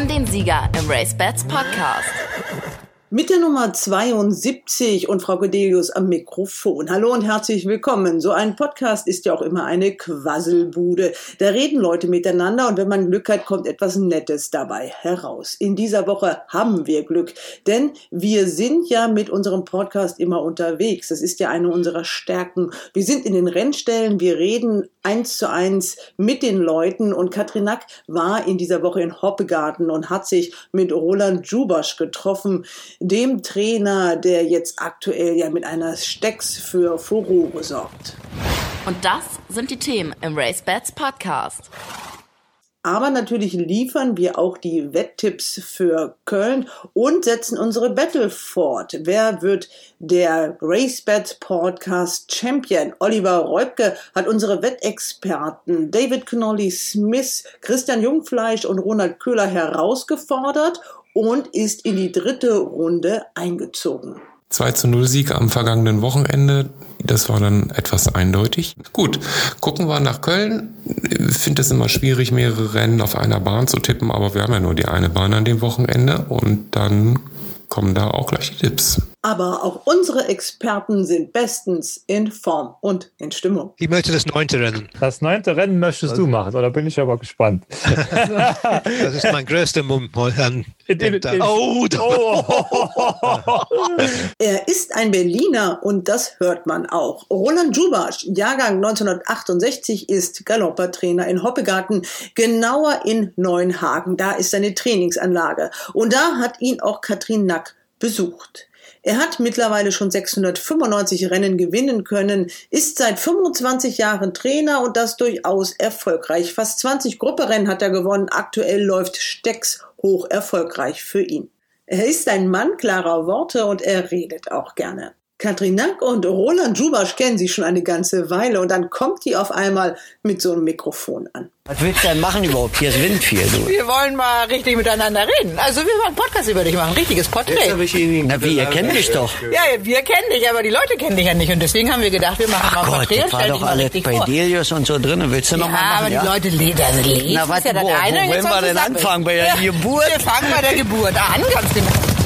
haben den Sieger im Race Bats Podcast. Mit der Nummer 72 und Frau Cordelius am Mikrofon. Hallo und herzlich willkommen. So ein Podcast ist ja auch immer eine Quasselbude. Da reden Leute miteinander und wenn man Glück hat, kommt etwas Nettes dabei heraus. In dieser Woche haben wir Glück, denn wir sind ja mit unserem Podcast immer unterwegs. Das ist ja eine unserer Stärken. Wir sind in den Rennstellen, wir reden eins zu eins mit den Leuten und Katrin Nack war in dieser Woche in Hoppegarten und hat sich mit Roland Jubasch getroffen dem Trainer, der jetzt aktuell ja mit einer Stecks für Furore sorgt. Und das sind die Themen im Race Bats Podcast. Aber natürlich liefern wir auch die Wetttipps für Köln und setzen unsere Battle fort. Wer wird der RaceBet Podcast Champion? Oliver Reubke hat unsere Wettexperten David Connolly Smith, Christian Jungfleisch und Ronald Köhler herausgefordert und ist in die dritte Runde eingezogen. 2 zu 0 Sieg am vergangenen Wochenende. Das war dann etwas eindeutig. Gut, gucken wir nach Köln. Ich finde es immer schwierig, mehrere Rennen auf einer Bahn zu tippen, aber wir haben ja nur die eine Bahn an dem Wochenende und dann kommen da auch gleich die Tipps. Aber auch unsere Experten sind bestens in Form und in Stimmung. Ich möchte das neunte Rennen. Das neunte Rennen möchtest du machen, oder bin ich aber gespannt. das ist mein größter Mumm. Oh, oh. er ist ein Berliner und das hört man auch. Roland Jubasch, Jahrgang 1968, ist Galoppertrainer in Hoppegarten, genauer in Neuenhagen. Da ist seine Trainingsanlage. Und da hat ihn auch Katrin Nack besucht. Er hat mittlerweile schon 695 Rennen gewinnen können, ist seit 25 Jahren Trainer und das durchaus erfolgreich. Fast 20 Grupperennen hat er gewonnen. Aktuell läuft Stecks hoch erfolgreich für ihn. Er ist ein Mann klarer Worte und er redet auch gerne. Katrin Nack und Roland Jubasch kennen sich schon eine ganze Weile und dann kommt die auf einmal mit so einem Mikrofon an. Was willst du denn machen überhaupt? Hier ist Wind viel. Du. Wir wollen mal richtig miteinander reden. Also wir wollen einen Podcast über dich machen, ein richtiges Porträt. Na wie, ihr kennt mich doch. Ja, wir kennen dich, aber die Leute kennen dich ja nicht. Und deswegen haben wir gedacht, wir machen Ach mal ein Gott, Porträt das war doch alles bei vor. Delius und so drin. Willst du noch Ja, mal machen? aber ja? die Leute lesen, lesen Na, was, ist ja wo, eine. wo Jetzt wollen wir sie denn anfangen? Bei der Geburt? Wir fangen bei der Geburt an, ganz genau.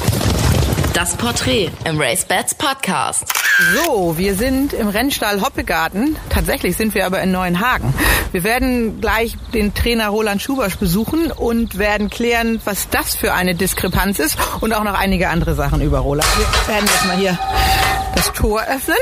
Das Porträt im Race Bats Podcast. So, wir sind im Rennstall Hoppegarten. Tatsächlich sind wir aber in Neuenhagen. Wir werden gleich den Trainer Roland Schubasch besuchen und werden klären, was das für eine Diskrepanz ist und auch noch einige andere Sachen über Roland. Wir werden jetzt mal hier das Tor öffnen,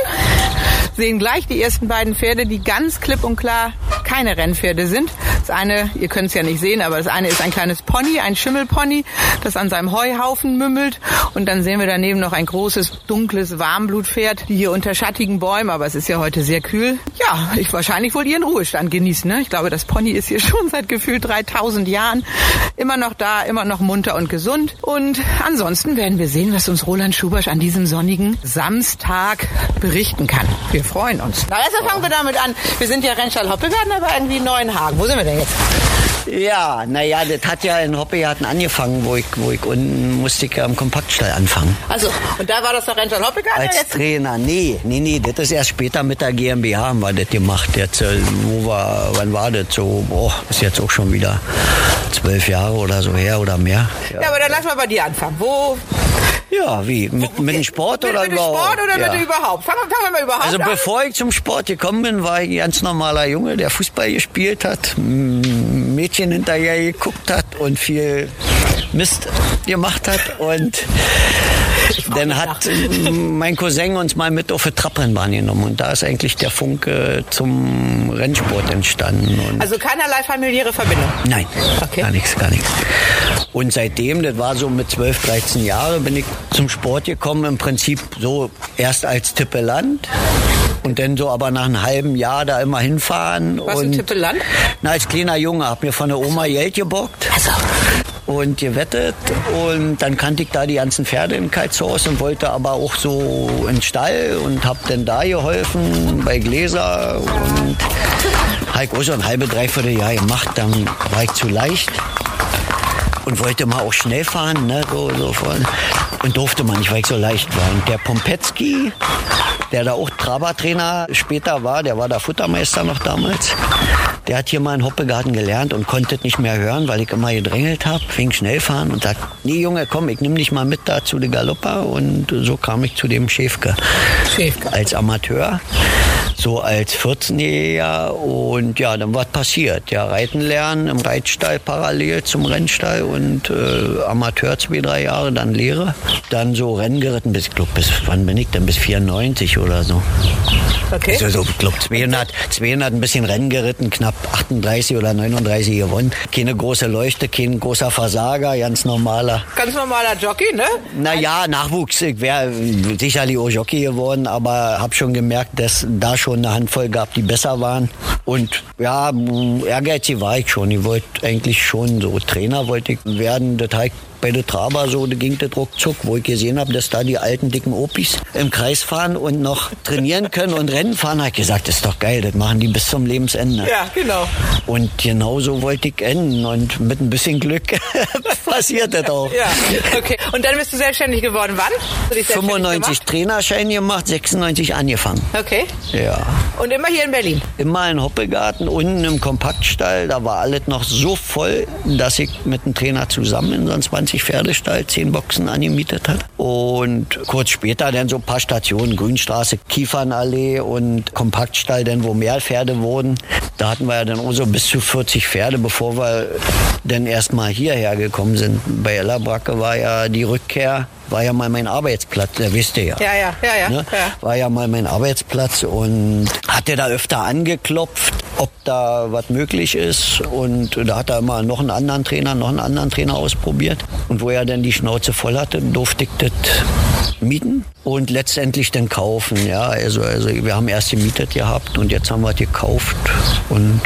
sehen gleich die ersten beiden Pferde, die ganz klipp und klar keine Rennpferde sind. Das eine, ihr könnt es ja nicht sehen, aber das eine ist ein kleines Pony, ein Schimmelpony, das an seinem Heuhaufen mümmelt. Und dann sehen wir daneben noch ein großes, dunkles Warmblutpferd, die hier unter schattigen Bäumen, aber es ist ja heute sehr kühl. Ja, ich wahrscheinlich wohl ihren Ruhestand genießen. Ne? Ich glaube, das Pony ist hier schon seit gefühlt 3000 Jahren immer noch da, immer noch munter und gesund. Und ansonsten werden wir sehen, was uns Roland Schubasch an diesem sonnigen Samstag berichten kann. Wir freuen uns. Na, erst fangen wir damit an. Wir sind ja Rennstall Hoppegarten, aber irgendwie in Neuenhagen. Wo sind wir denn jetzt? Ja, naja, das hat ja in Hoppegarten angefangen, wo ich, wo ich unten musste ich ja am Kompaktstall anfangen. Also, und da war das der Rennstall Hoppegarten Als jetzt? Trainer, nee, nee, nee, das ist erst später mit der GmbH haben wir das gemacht. Jetzt, äh, wo war, wann war das so? Boah, ist jetzt auch schon wieder zwölf Jahre oder so her oder mehr. Ja, aber dann lass mal bei dir anfangen. Wo? Ja, wie? Mit, mit dem Sport mit, oder mit dem überhaupt? Sport oder ja. mit dem überhaupt? Fangen, fangen wir mal überhaupt Also an. bevor ich zum Sport gekommen bin, war ich ein ganz normaler Junge, der Fußball gespielt hat, m- Mädchen hinterher geguckt hat und viel Mist gemacht hat. Und dann hat mein Cousin uns mal mit auf die Trabrennbahn genommen. Und da ist eigentlich der Funke zum Rennsport entstanden. Und Also keinerlei familiäre Verbindung. Nein, Okay. gar nichts, gar nichts. Und seitdem, das war so mit 12, 13 Jahren, bin ich zum Sport gekommen, im Prinzip so erst als Tippeland und dann so aber nach einem halben Jahr da immer hinfahren. Was und ein Tippeland? Na, als kleiner Junge hab mir von der Oma Geld gebockt Also, und gewettet und dann kannte ich da die ganzen Pferde in Karlshaus und wollte aber auch so in den Stall und hab dann da geholfen bei Gläser. Und hab ich auch so ein halbe, dreiviertel Jahr gemacht, dann war ich zu leicht und wollte mal auch schnell fahren, ne, so, so von, und durfte man nicht, weil ich so leicht war. Und der Pompetzky, der da auch Trabertrainer später war, der war der Futtermeister noch damals, der hat hier mal in Hoppegarten gelernt und konnte nicht mehr hören, weil ich immer gedrängelt habe, fing schnell fahren und sagt, nee Junge, komm, ich nimm dich mal mit da zu der Galoppa und so kam ich zu dem Schäfke. Schäfke. Als Amateur so als 14-Jähriger und ja, dann was passiert. Ja, Reiten lernen im Reitstall parallel zum Rennstall und äh, Amateur zwei, drei Jahre, dann Lehre. Dann so Rennen geritten bis, ich glaub, bis wann bin ich denn? Bis 94 oder so. Okay. Also so, ich glaube 200, 200 ein bisschen Rennen geritten, knapp 38 oder 39 gewonnen. Keine große Leuchte, kein großer Versager, ganz normaler. Ganz normaler Jockey, ne? Naja, Nachwuchs. Ich wäre sicherlich auch Jockey geworden, aber habe schon gemerkt, dass da schon eine Handvoll gab, die besser waren. Und ja, ehrgeizig war ich schon. Ich wollte eigentlich schon so Trainer wollte ich werden. Das heißt, bei der Traber so, da ging das ruckzuck, wo ich gesehen habe, dass da die alten dicken Opis im Kreis fahren und noch trainieren können und Rennen fahren, habe ich gesagt, das ist doch geil, das machen die bis zum Lebensende. Ja, genau. Und genau so wollte ich enden und mit ein bisschen Glück passiert das auch. Ja, okay. Und dann bist du selbstständig geworden. Wann? Hast du dich selbstständig 95 gemacht? Trainerschein gemacht, 96 angefangen. Okay. Ja. Und immer hier in Berlin. Immer in Hoppegarten, unten im Kompaktstall. Da war alles noch so voll, dass ich mit dem Trainer zusammen in so einem 20 Pferdestall 10 Boxen angemietet hat. Und kurz später dann so ein paar Stationen, Grünstraße, Kiefernallee und Kompaktstall, dann wo mehr Pferde wurden. Da hatten wir ja dann auch so bis zu 40 Pferde, bevor wir dann erstmal hierher gekommen sind. Bei Ella Bracke war ja die Rückkehr war ja mal mein Arbeitsplatz, der wisst ihr ja. Ja, ja, ja, ja. Ne? ja. War ja mal mein Arbeitsplatz und hatte da öfter angeklopft, ob da was möglich ist. Und da hat er immer noch einen anderen Trainer, noch einen anderen Trainer ausprobiert. Und wo er dann die Schnauze voll hatte, durfte ich das mieten und letztendlich dann kaufen. Ja, also, also wir haben erst gemietet gehabt und jetzt haben wir es gekauft und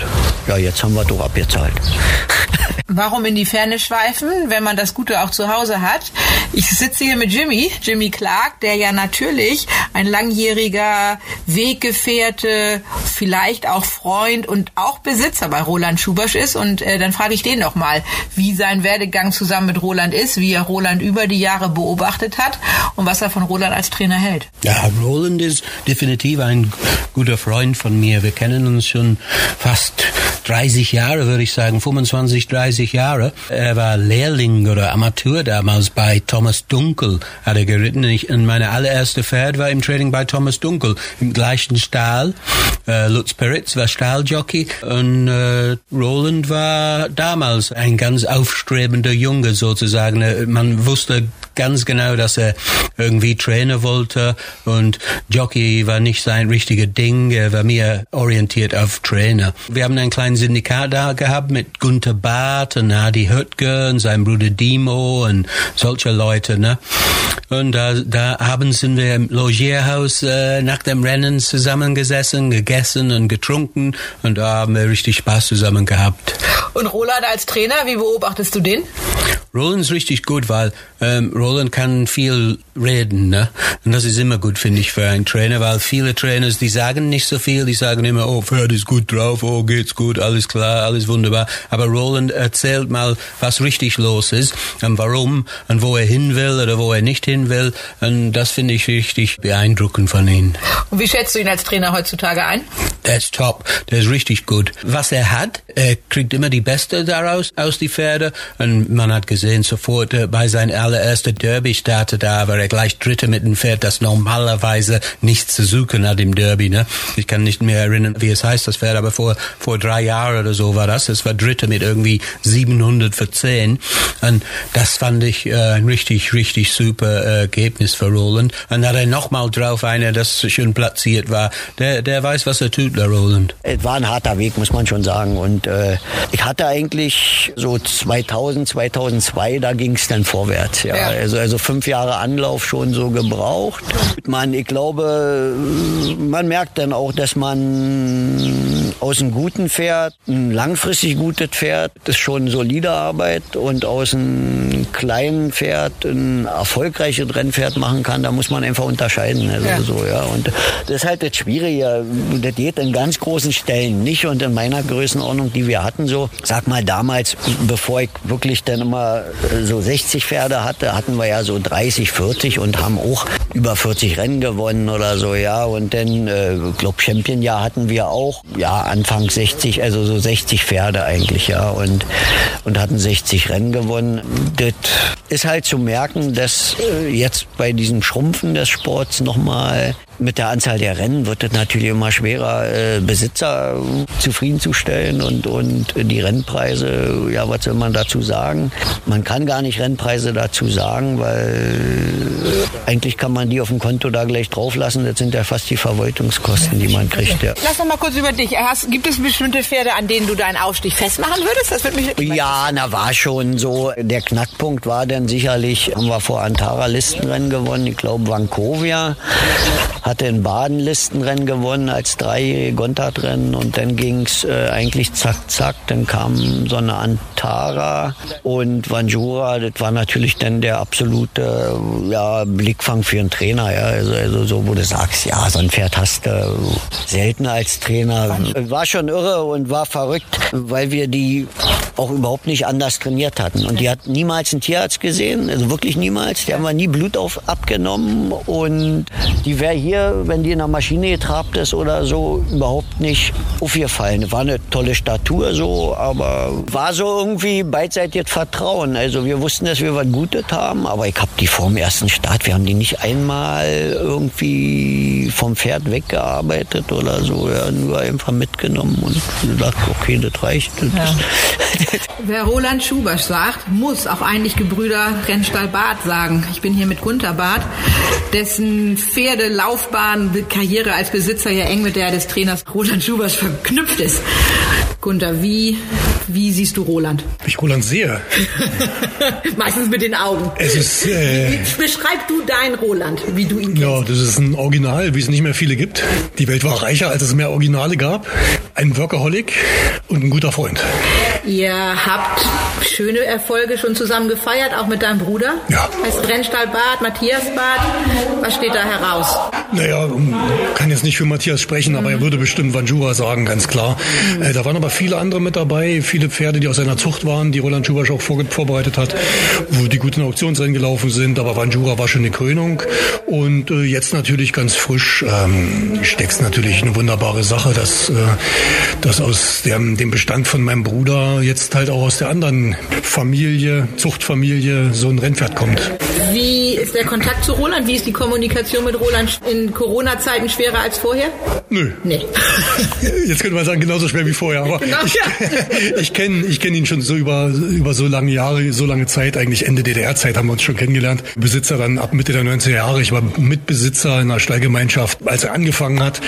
ja, jetzt haben wir doch abbezahlt. Warum in die Ferne schweifen, wenn man das Gute auch zu Hause hat? Ich sitze hier mit Jimmy, Jimmy Clark, der ja natürlich ein langjähriger Weggefährte, vielleicht auch Freund und auch Besitzer bei Roland Schubasch ist. Und äh, dann frage ich den doch mal, wie sein Werdegang zusammen mit Roland ist, wie er Roland über die Jahre beobachtet hat und was er von Roland als Trainer hält. Ja, Roland ist definitiv ein guter Freund von mir. Wir kennen uns schon fast 30 Jahre, würde ich sagen, 25, 30 Jahre. Er war Lehrling oder Amateur damals bei Thomas Dunkel, hat er geritten. Ich, und meine allererste Pferd war im Training bei Thomas Dunkel, im gleichen Stall. Äh, Lutz Peritz war Stalljockey und äh, Roland war damals ein ganz aufstrebender Junge sozusagen. Äh, Man wusste ganz genau, dass er irgendwie Trainer wollte und Jockey war nicht sein richtiger Ding. Er war mehr orientiert auf Trainer. Wir haben einen kleinen Syndikat da gehabt mit Gunther Barth und Adi Höttger und sein Bruder Dimo und solche Leute, ne? Und da, da abends sind wir im Logierhaus äh, nach dem Rennen zusammengesessen, gegessen und getrunken und da haben wir richtig Spaß zusammen gehabt. Und Roland als Trainer, wie beobachtest du den? Roland ist richtig gut, weil ähm, Roland kann viel reden, ne? Und das ist immer gut, finde ich, für einen Trainer, weil viele Trainers, die sagen nicht so viel, die sagen immer, oh, Pferd ist gut drauf, oh, geht's gut, alles klar, alles wunderbar. Aber Roland erzählt mal, was richtig los ist und warum und wo er hin will oder wo er nicht hin will. Und das finde ich richtig beeindruckend von ihm. Und wie schätzt du ihn als Trainer heutzutage ein? Der ist top, der ist richtig gut. Was er hat, er kriegt immer die Beste daraus, aus die Pferde. Und man hat gesehen, sofort äh, bei seinem allerersten Derby-Start, da war er gleich Dritte mit dem Pferd, das normalerweise nichts zu suchen hat im Derby. Ne? Ich kann nicht mehr erinnern, wie es heißt, das Pferd, aber vor, vor drei Jahren oder so war das. Es war Dritte mit irgendwie 700 für 10. Und das fand ich äh, ein richtig, richtig super äh, Ergebnis für Roland. Und hat er nochmal drauf einer, das schön platziert war. Der, der weiß, was er tut, der Roland. Es war ein harter Weg, muss man schon sagen. Und äh, ich hatte eigentlich so 2000, 2002, da ging es dann vorwärts. Ja. Ja. Also, also fünf Jahre Anlauf schon so gebraucht. Man, ich glaube, man merkt dann auch, dass man aus einem guten Pferd, ein langfristig gutes Pferd, das ist schon solide Arbeit und aus einem kleinen Pferd ein erfolgreiches Rennpferd machen kann, da muss man einfach unterscheiden. Also Ja. so, ja. Und das ist halt das Schwierige. Das geht in ganz großen Stellen nicht und in meiner Größenordnung, die wir hatten, so, sag mal damals, bevor ich wirklich dann immer So 60 Pferde hatte, hatten wir ja so 30, 40 und haben auch über 40 Rennen gewonnen oder so, ja. Und dann, äh, glaub, Champion-Jahr hatten wir auch, ja, Anfang 60, also so 60 Pferde eigentlich, ja. Und, und hatten 60 Rennen gewonnen. Das ist halt zu merken, dass äh, jetzt bei diesem Schrumpfen des Sports nochmal mit der Anzahl der Rennen wird es natürlich immer schwerer, äh, Besitzer zufriedenzustellen und, und die Rennpreise, ja, was soll man dazu sagen? Man kann gar nicht Rennpreise dazu sagen, weil eigentlich kann man die auf dem Konto da gleich drauflassen. Das sind ja fast die Verwaltungskosten, die man kriegt. Ja. Lass noch mal kurz über dich. Hast, gibt es bestimmte Pferde, an denen du deinen Aufstieg festmachen würdest? Das würde mich Ja, na war schon so. Der Knackpunkt war dann sicherlich, haben wir vor Antara Listenrennen gewonnen. Ich glaube, Vancouver hatte in Baden Listenrennen gewonnen als dreijährige Gontard-Rennen und dann ging's äh, eigentlich zack, zack. Dann kam so eine Antara und Vanjura. Das war natürlich dann der absolute ja, Blickfang für einen Trainer. Ja. Also, also so, wo du sagst, ja, so ein Pferd hast du selten als Trainer. War schon irre und war verrückt, weil wir die auch überhaupt nicht anders trainiert hatten. Und die hat niemals einen Tierarzt gesehen, also wirklich niemals. Die haben wir nie Blut auf, abgenommen und die wäre hier, wenn die in der Maschine getrabt ist oder so, überhaupt nicht aufgefallen. War eine tolle Statur so, aber war so irgendwie beidseitiges Vertrauen. Also wir wussten, dass wir was Gutes haben, aber ich habe die vor dem ersten Start, wir haben die nicht einmal irgendwie vom Pferd weggearbeitet oder so, ja, nur einfach mitgenommen und gesagt, okay, das reicht. Ja. Wer Roland Schubasch sagt, muss auch eigentlich Gebrüder Rennstall Barth sagen. Ich bin hier mit Gunter Barth, dessen Pferdelaufbahn, Karriere als Besitzer ja eng mit der des Trainers Roland Schubasch verknüpft ist. Gunter, wie, wie siehst du Roland? Ich Roland sehe. Meistens mit den Augen. Es ist, äh, Beschreib du deinen Roland, wie du ihn kennst. ja, das ist ein Original, wie es nicht mehr viele gibt. Die Welt war reicher, als es mehr Originale gab. Ein Workaholic und ein guter Freund. Ihr habt schöne Erfolge schon zusammen gefeiert, auch mit deinem Bruder. Ja. Heißt Rennstall Bad, Matthias Bad. Was steht da heraus? Naja, kann jetzt nicht für Matthias sprechen, aber er würde bestimmt Vanjura sagen, ganz klar. Äh, da waren aber viele andere mit dabei, viele Pferde, die aus seiner Zucht waren, die Roland Schubasch auch vor, vorbereitet hat, wo die guten Auktionsrennen gelaufen sind. Aber Vanjura war schon eine Krönung. Und äh, jetzt natürlich ganz frisch. Ähm, Stecks natürlich eine wunderbare Sache, dass, äh, dass aus dem, dem Bestand von meinem Bruder jetzt halt auch aus der anderen Familie, Zuchtfamilie, so ein Rennpferd kommt. Wie ist der Kontakt zu Roland? Wie ist die Kommunikation mit Roland in Corona-Zeiten schwerer als vorher? Nö. Nee. Jetzt könnte man sagen, genauso schwer wie vorher, aber Genau, ich, ja. ich kenne ich kenn ihn schon so über, über so lange Jahre, so lange Zeit, eigentlich Ende DDR-Zeit haben wir uns schon kennengelernt. Besitzer dann ab Mitte der 90er Jahre. Ich war Mitbesitzer in einer Stallgemeinschaft, als er angefangen hat.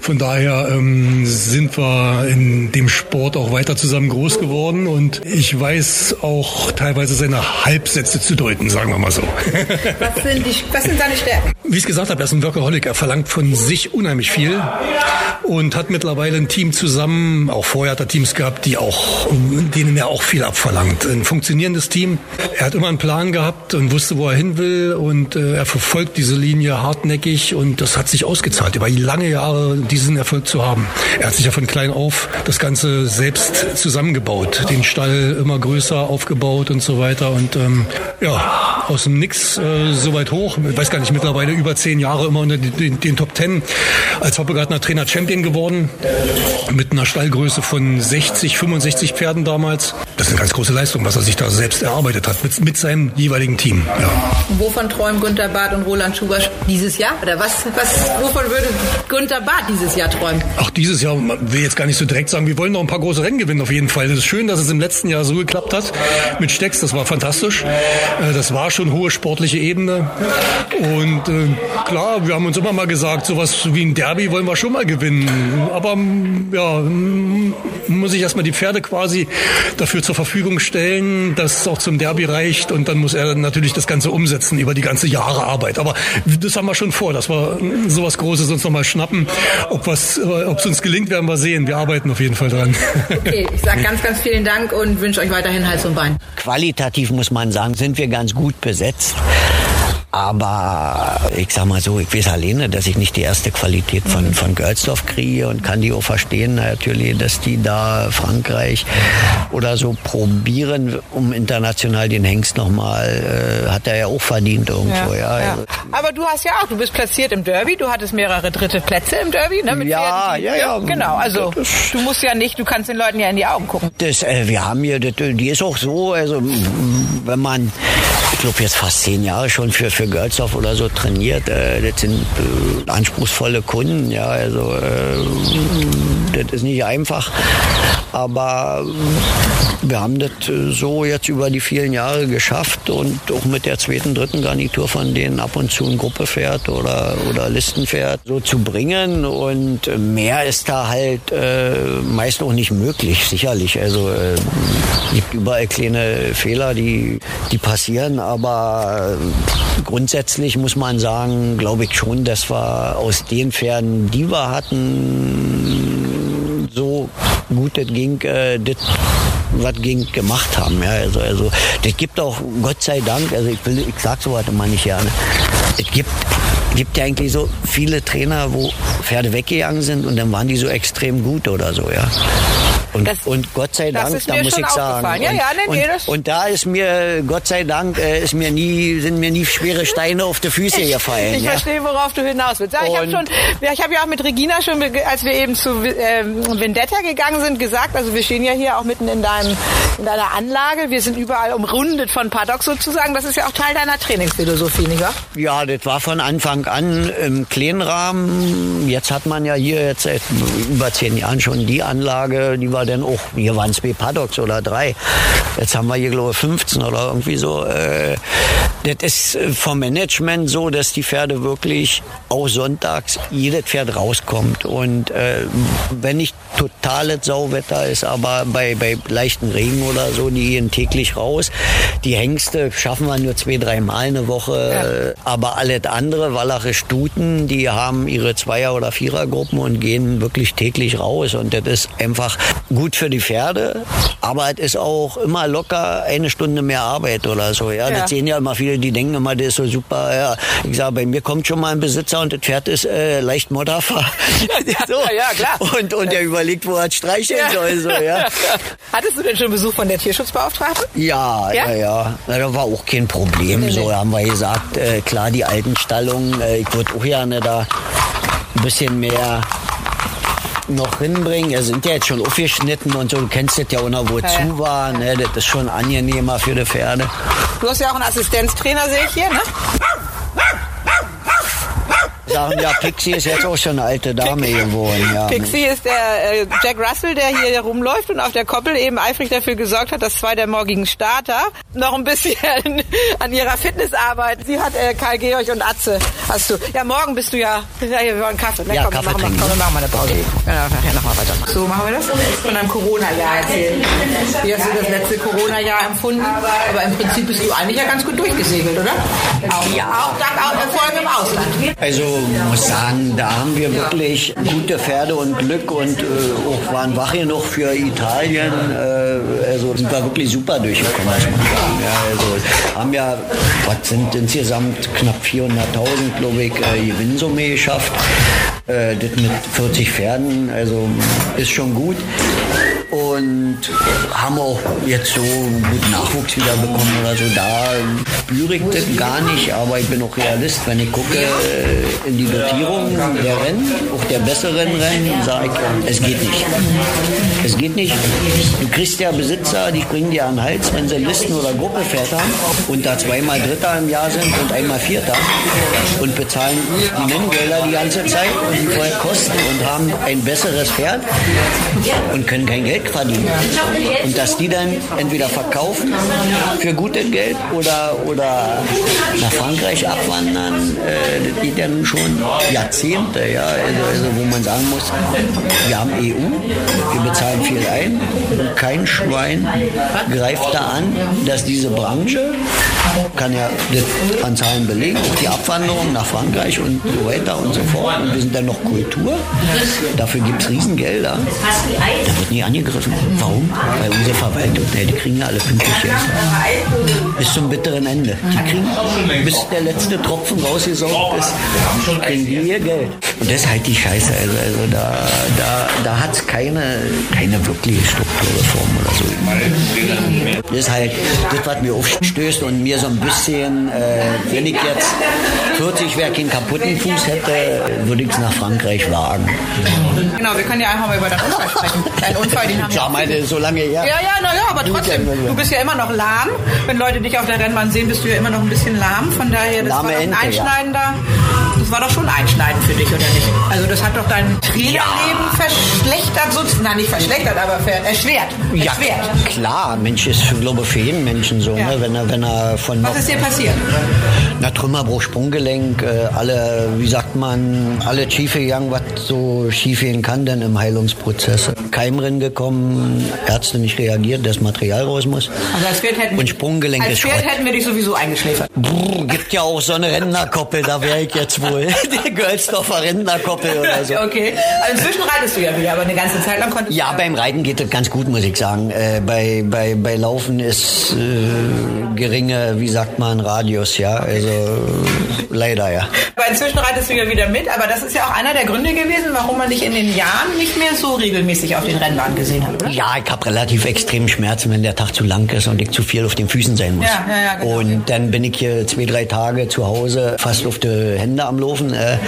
Von daher ähm, sind wir in dem Sport auch weiter zusammen groß geworden und ich weiß auch teilweise seine Halbsätze zu deuten, sagen wir mal so. Was sind, die, was sind seine Stärken? Wie ich es gesagt habe, er ist ein Workaholic. Er verlangt von sich unheimlich viel und hat mittlerweile ein Team zusammen. Auch vorher hat er Teams gehabt, die auch, denen er auch viel abverlangt. Ein funktionierendes Team. Er hat immer einen Plan gehabt und wusste, wo er hin will und äh, er verfolgt diese Linie hartnäckig und das hat sich ausgezahlt, über lange Jahre diesen Erfolg zu haben. Er hat sich ja von klein auf das Ganze selbst zusammengebaut, den Stall immer größer aufgebaut und so weiter und ähm, ja, aus dem Nix äh, so weit hoch. Ich weiß gar nicht, mittlerweile über zehn Jahre immer unter den, den, Top Ten als Hoppegartner Trainer Champion geworden. Mit einer Stallgröße von 60, 65 Pferden damals. Das ist eine ganz große Leistung, was er sich da selbst erarbeitet hat, mit, mit seinem jeweiligen Team. Ja. Wovon träumen Gunter Barth und Roland Schubasch dieses Jahr? Oder was, was, wovon würde Gunter Barth dieses Jahr träumen? Auch dieses Jahr, will jetzt gar nicht so direkt sagen, wir wollen noch ein paar große Rennen gewinnen auf jeden Fall. Es ist schön, dass es im letzten Jahr so geklappt hat mit Stecks, das war fantastisch. Äh, Das war schon hohe sportliche Ebene. Und äh, klar, wir haben uns immer mal gesagt, sowas wie ein Derby wollen wir schon mal gewinnen. Aber ja, muss ich erstmal die Pferde quasi dafür zur Verfügung stellen, dass es auch zum Derby reicht. Und dann muss er natürlich das Ganze umsetzen über die ganze Jahre Arbeit. Aber das haben wir schon vor, dass wir sowas Großes uns nochmal schnappen. Ob was, äh, es uns gelingt, werden wir sehen. Wir arbeiten auf jeden Fall dran. Okay, ich sage ganz, ganz vielen Dank und wünsche euch weiterhin Hals und Bein. Qualitativ muss man sagen, sind wir ganz gut besetzt. Aber ich sag mal so, ich weiß alleine, dass ich nicht die erste Qualität von, von Gölzdorf kriege und kann die auch verstehen natürlich, dass die da Frankreich oder so probieren, um international den Hengst nochmal, äh, hat er ja auch verdient irgendwo. Ja, ja. Aber du hast ja auch, du bist platziert im Derby, du hattest mehrere dritte Plätze im Derby, ne? Mit Ja, Pferden, ja, ja. Genau, also du musst ja nicht, du kannst den Leuten ja in die Augen gucken. Das, äh, wir haben hier, das, die ist auch so, also wenn man, ich glaube jetzt fast zehn Jahre schon für, für Girlsdorf oder so trainiert, äh, das sind äh, anspruchsvolle Kunden, ja, also äh, das ist nicht einfach, aber wir haben das äh, so jetzt über die vielen Jahre geschafft und auch mit der zweiten, dritten Garnitur von denen ab und zu ein Gruppepferd oder, oder Listenpferd so zu bringen. Und mehr ist da halt äh, meist auch nicht möglich, sicherlich. Also äh, gibt überall kleine Fehler, die, die passieren, aber grundsätzlich muss man sagen, glaube ich schon, dass wir aus den Pferden, die wir hatten, so gut das ging, äh, das was ging gemacht haben. Ja, also, also das gibt auch Gott sei Dank, also ich will, ich sag sowas immer nicht gerne. Es gibt gibt ja eigentlich so viele Trainer, wo Pferde weggegangen sind und dann waren die so extrem gut oder so, ja. Und, Das- und Gott sei Dank, da muss ich sagen. Ja, und, ja, nee, nee, und, da ist mir, Gott sei Dank, äh, ist mir nie, sind mir nie schwere Steine auf die Füße gefallen. Ich ja. verstehe, worauf du hinaus willst. Ja, ich habe schon, ja, ich auch mit Regina schon, als wir eben zu ähm, Vendetta gegangen sind, gesagt, also wir stehen ja hier auch mitten in deinem, in deiner Anlage. Wir sind überall umrundet von Paddocks sozusagen. Das ist ja auch Teil deiner Trainingsphilosophie, nicht wahr? Ja, das war von Anfang an im kleinen Rahmen. Jetzt hat man ja hier jetzt seit über zehn Jahren schon die Anlage, die war dann auch, hier waren zwei Paddocks oder drei. Jetzt haben wir hier, glaube ich, 15 oder irgendwie so. Äh, Das ist äh, vom Management so, dass die Pferde wirklich auch sonntags jedes Pferd rauskommt. Und äh, wenn nicht totales Sauwetter ist, aber bei, bei leichten Regen oder so, die gehen täglich raus. Die Hengste schaffen wir nur zwei, drei Mal eine Woche. Äh, Aber alles andere, Wallache Stuten, die haben ihre Zweier- oder Vierergruppen und gehen wirklich täglich raus. Und das ist einfach gut für die Pferde. Aber es ist auch immer locker eine Stunde mehr Arbeit oder so. Ja, Ja. das sehen ja immer viele, die denken immer, das ist so super. Ja, ich sage, bei mir kommt schon mal ein Besitzer und das Pferd ist äh, leicht Modderfahr. so. Ja, ja, klar. Und, und der überlegt, wo er streicheln soll. So, ja. Hattest du denn schon Besuch von der Tierschutzbeauftragten? Ja, Ja? ja, ja. Na, da war auch kein Problem. So haben wir gesagt, äh, klar, die alten Stallungen, äh, ich würde auch gerne da ein bisschen mehr noch hinbringen. Wir sind ja jetzt schon aufgeschnitten und so. Du kennst das ja auch noch, wo Ja, ja. zu war. Ne? Das ist schon angenehmer für die Pferde. Du hast ja auch einen Assistenztrainer, sehe ich hier, ne? Sagen ja, Pixie ist jetzt auch schon eine alte Dame geworden. Ja. Pixie ist der äh, Jack Russell, der hier rumläuft und auf der Koppel eben eifrig dafür gesorgt hat, dass zwei der morgigen Starter noch ein bisschen an ihrer Fitness arbeiten. Sie hat äh, Karl Georg und Atze. Hast du? Ja, morgen bist du ja. Ja, hier, wir wollen Kaffee. Ne? Ja, komm, Kaffee machen, trinken. komm, wir machen mal eine Pause. Ja, nachher nochmal weitermachen. So machen wir das. Von deinem Corona-Jahr erzählen. Wie hast du das letzte Corona-Jahr empfunden? Aber im Prinzip bist du eigentlich ja ganz gut durchgesegelt, oder? Auch, ja. Auch dank auch Erfolgen im Ausland. Also muss sagen, da haben wir wirklich gute Pferde und Glück und äh, auch waren wach genug für Italien. Äh, also sind wir wirklich super durchgekommen, muss. Ja, also haben ja, was sind insgesamt knapp 400.000, glaube ich, äh, Gewinnsumme geschafft. Äh, das mit 40 Pferden, also ist schon gut. Und haben auch jetzt so guten Nachwuchs wieder bekommen oder so. Da spüre ich das gar nicht, aber ich bin auch Realist. Wenn ich gucke äh, in die Dotierung der Rennen, auch der besseren Rennen, sage ich, es geht nicht. Es geht nicht. Du kriegst ja Besitzer, die springen dir an den Hals, wenn sie Listen- oder Gruppepferd haben und da zweimal Dritter im Jahr sind und einmal Vierter und bezahlen die Nenngelder die ganze Zeit und die kosten und haben ein besseres Pferd und können kein Geld verdienen. Und dass die dann entweder verkaufen für gutes Geld oder, oder nach Frankreich abwandern, äh, das geht ja nun schon Jahrzehnte, ja, also, also wo man sagen muss, wir haben EU, wir bezahlen viel ein und kein Schwein greift da an, dass diese Branche kann ja das an Zahlen belegen, auch die Abwanderung nach Frankreich und so weiter und so fort. Und wir sind dann noch Kultur. Dafür gibt es Riesengelder. Da wird nie angegriffen. Warum? Weil unsere Verwaltung, die kriegen ja alle pünktlich Geld. Bis zum bitteren Ende. Die kriegen, bis der letzte Tropfen rausgesaugt ist, kriegen die ihr Geld. Und das ist halt die Scheiße. Also, also da, da, da hat es keine, keine wirkliche Strukturreform oder so. Das ist halt das, was mir aufstößt und mir so ein bisschen, äh, wenn ich jetzt 40 wäre keinen kaputten Fuß hätte, würde ich es nach Frankreich wagen. Genau, wir können ja einfach mal über deinen Unfall sprechen. Dein Unfall, den haben. Ja, meine, so lange her. Ja, ja, naja, aber trotzdem. Du bist ja immer noch lahm. Wenn Leute dich auf der Rennbahn sehen, bist du ja immer noch ein bisschen lahm. Von daher, das Lahme war ein Ente, ja. Das war doch schon einschneidend für dich, oder nicht? Also das hat doch dein Trainerleben verschlechtert, sozusagen. Nein, nicht verschlechtert, aber erschwert. Ja, Erschwert. klar, Mensch ist, glaube ich, für jeden Menschen so, Ja. ne? wenn, er, wenn er von Was ist dir passiert? Na, Trümmerbruch, Sprunggelenk, äh, alle, wie sagt man, alle schief gegangen, was so schief gehen kann denn im Heilungsprozess. Keimrennen gekommen, Ärzte nicht reagiert, das Material raus muss. Also als Pferd hätten, Und Sprunggelenk als Pferd hätten wir dich sowieso eingeschläfert. Brrr, gibt ja auch so eine Rentnerkoppel, da wäre ich jetzt wohl. Die Gölsdorfer Rentnerkoppel oder so. Okay. Also inzwischen reitest du ja wieder, aber eine ganze Zeit lang konntest Ja, du beim Reiten geht das ganz gut, muss ich sagen. Äh, bei, bei, bei Laufen ist äh, geringe, wie sagt man, Radius, ja. Also leider, ja. Aber inzwischen reitest du ja wieder mit, aber das ist ja auch einer der Gründe gewesen, warum man dich in den Jahren nicht mehr so regelmäßig auf den Rennbahnen gesehen hat, oder? Ja, ich habe relativ extrem Schmerzen, wenn der Tag zu lang ist und ich zu viel auf den Füßen sein muss. Ja, ja, ja, genau. Und dann bin ich hier zwei, drei Tage zu Hause, fast auf die Hände am Laufen. Äh,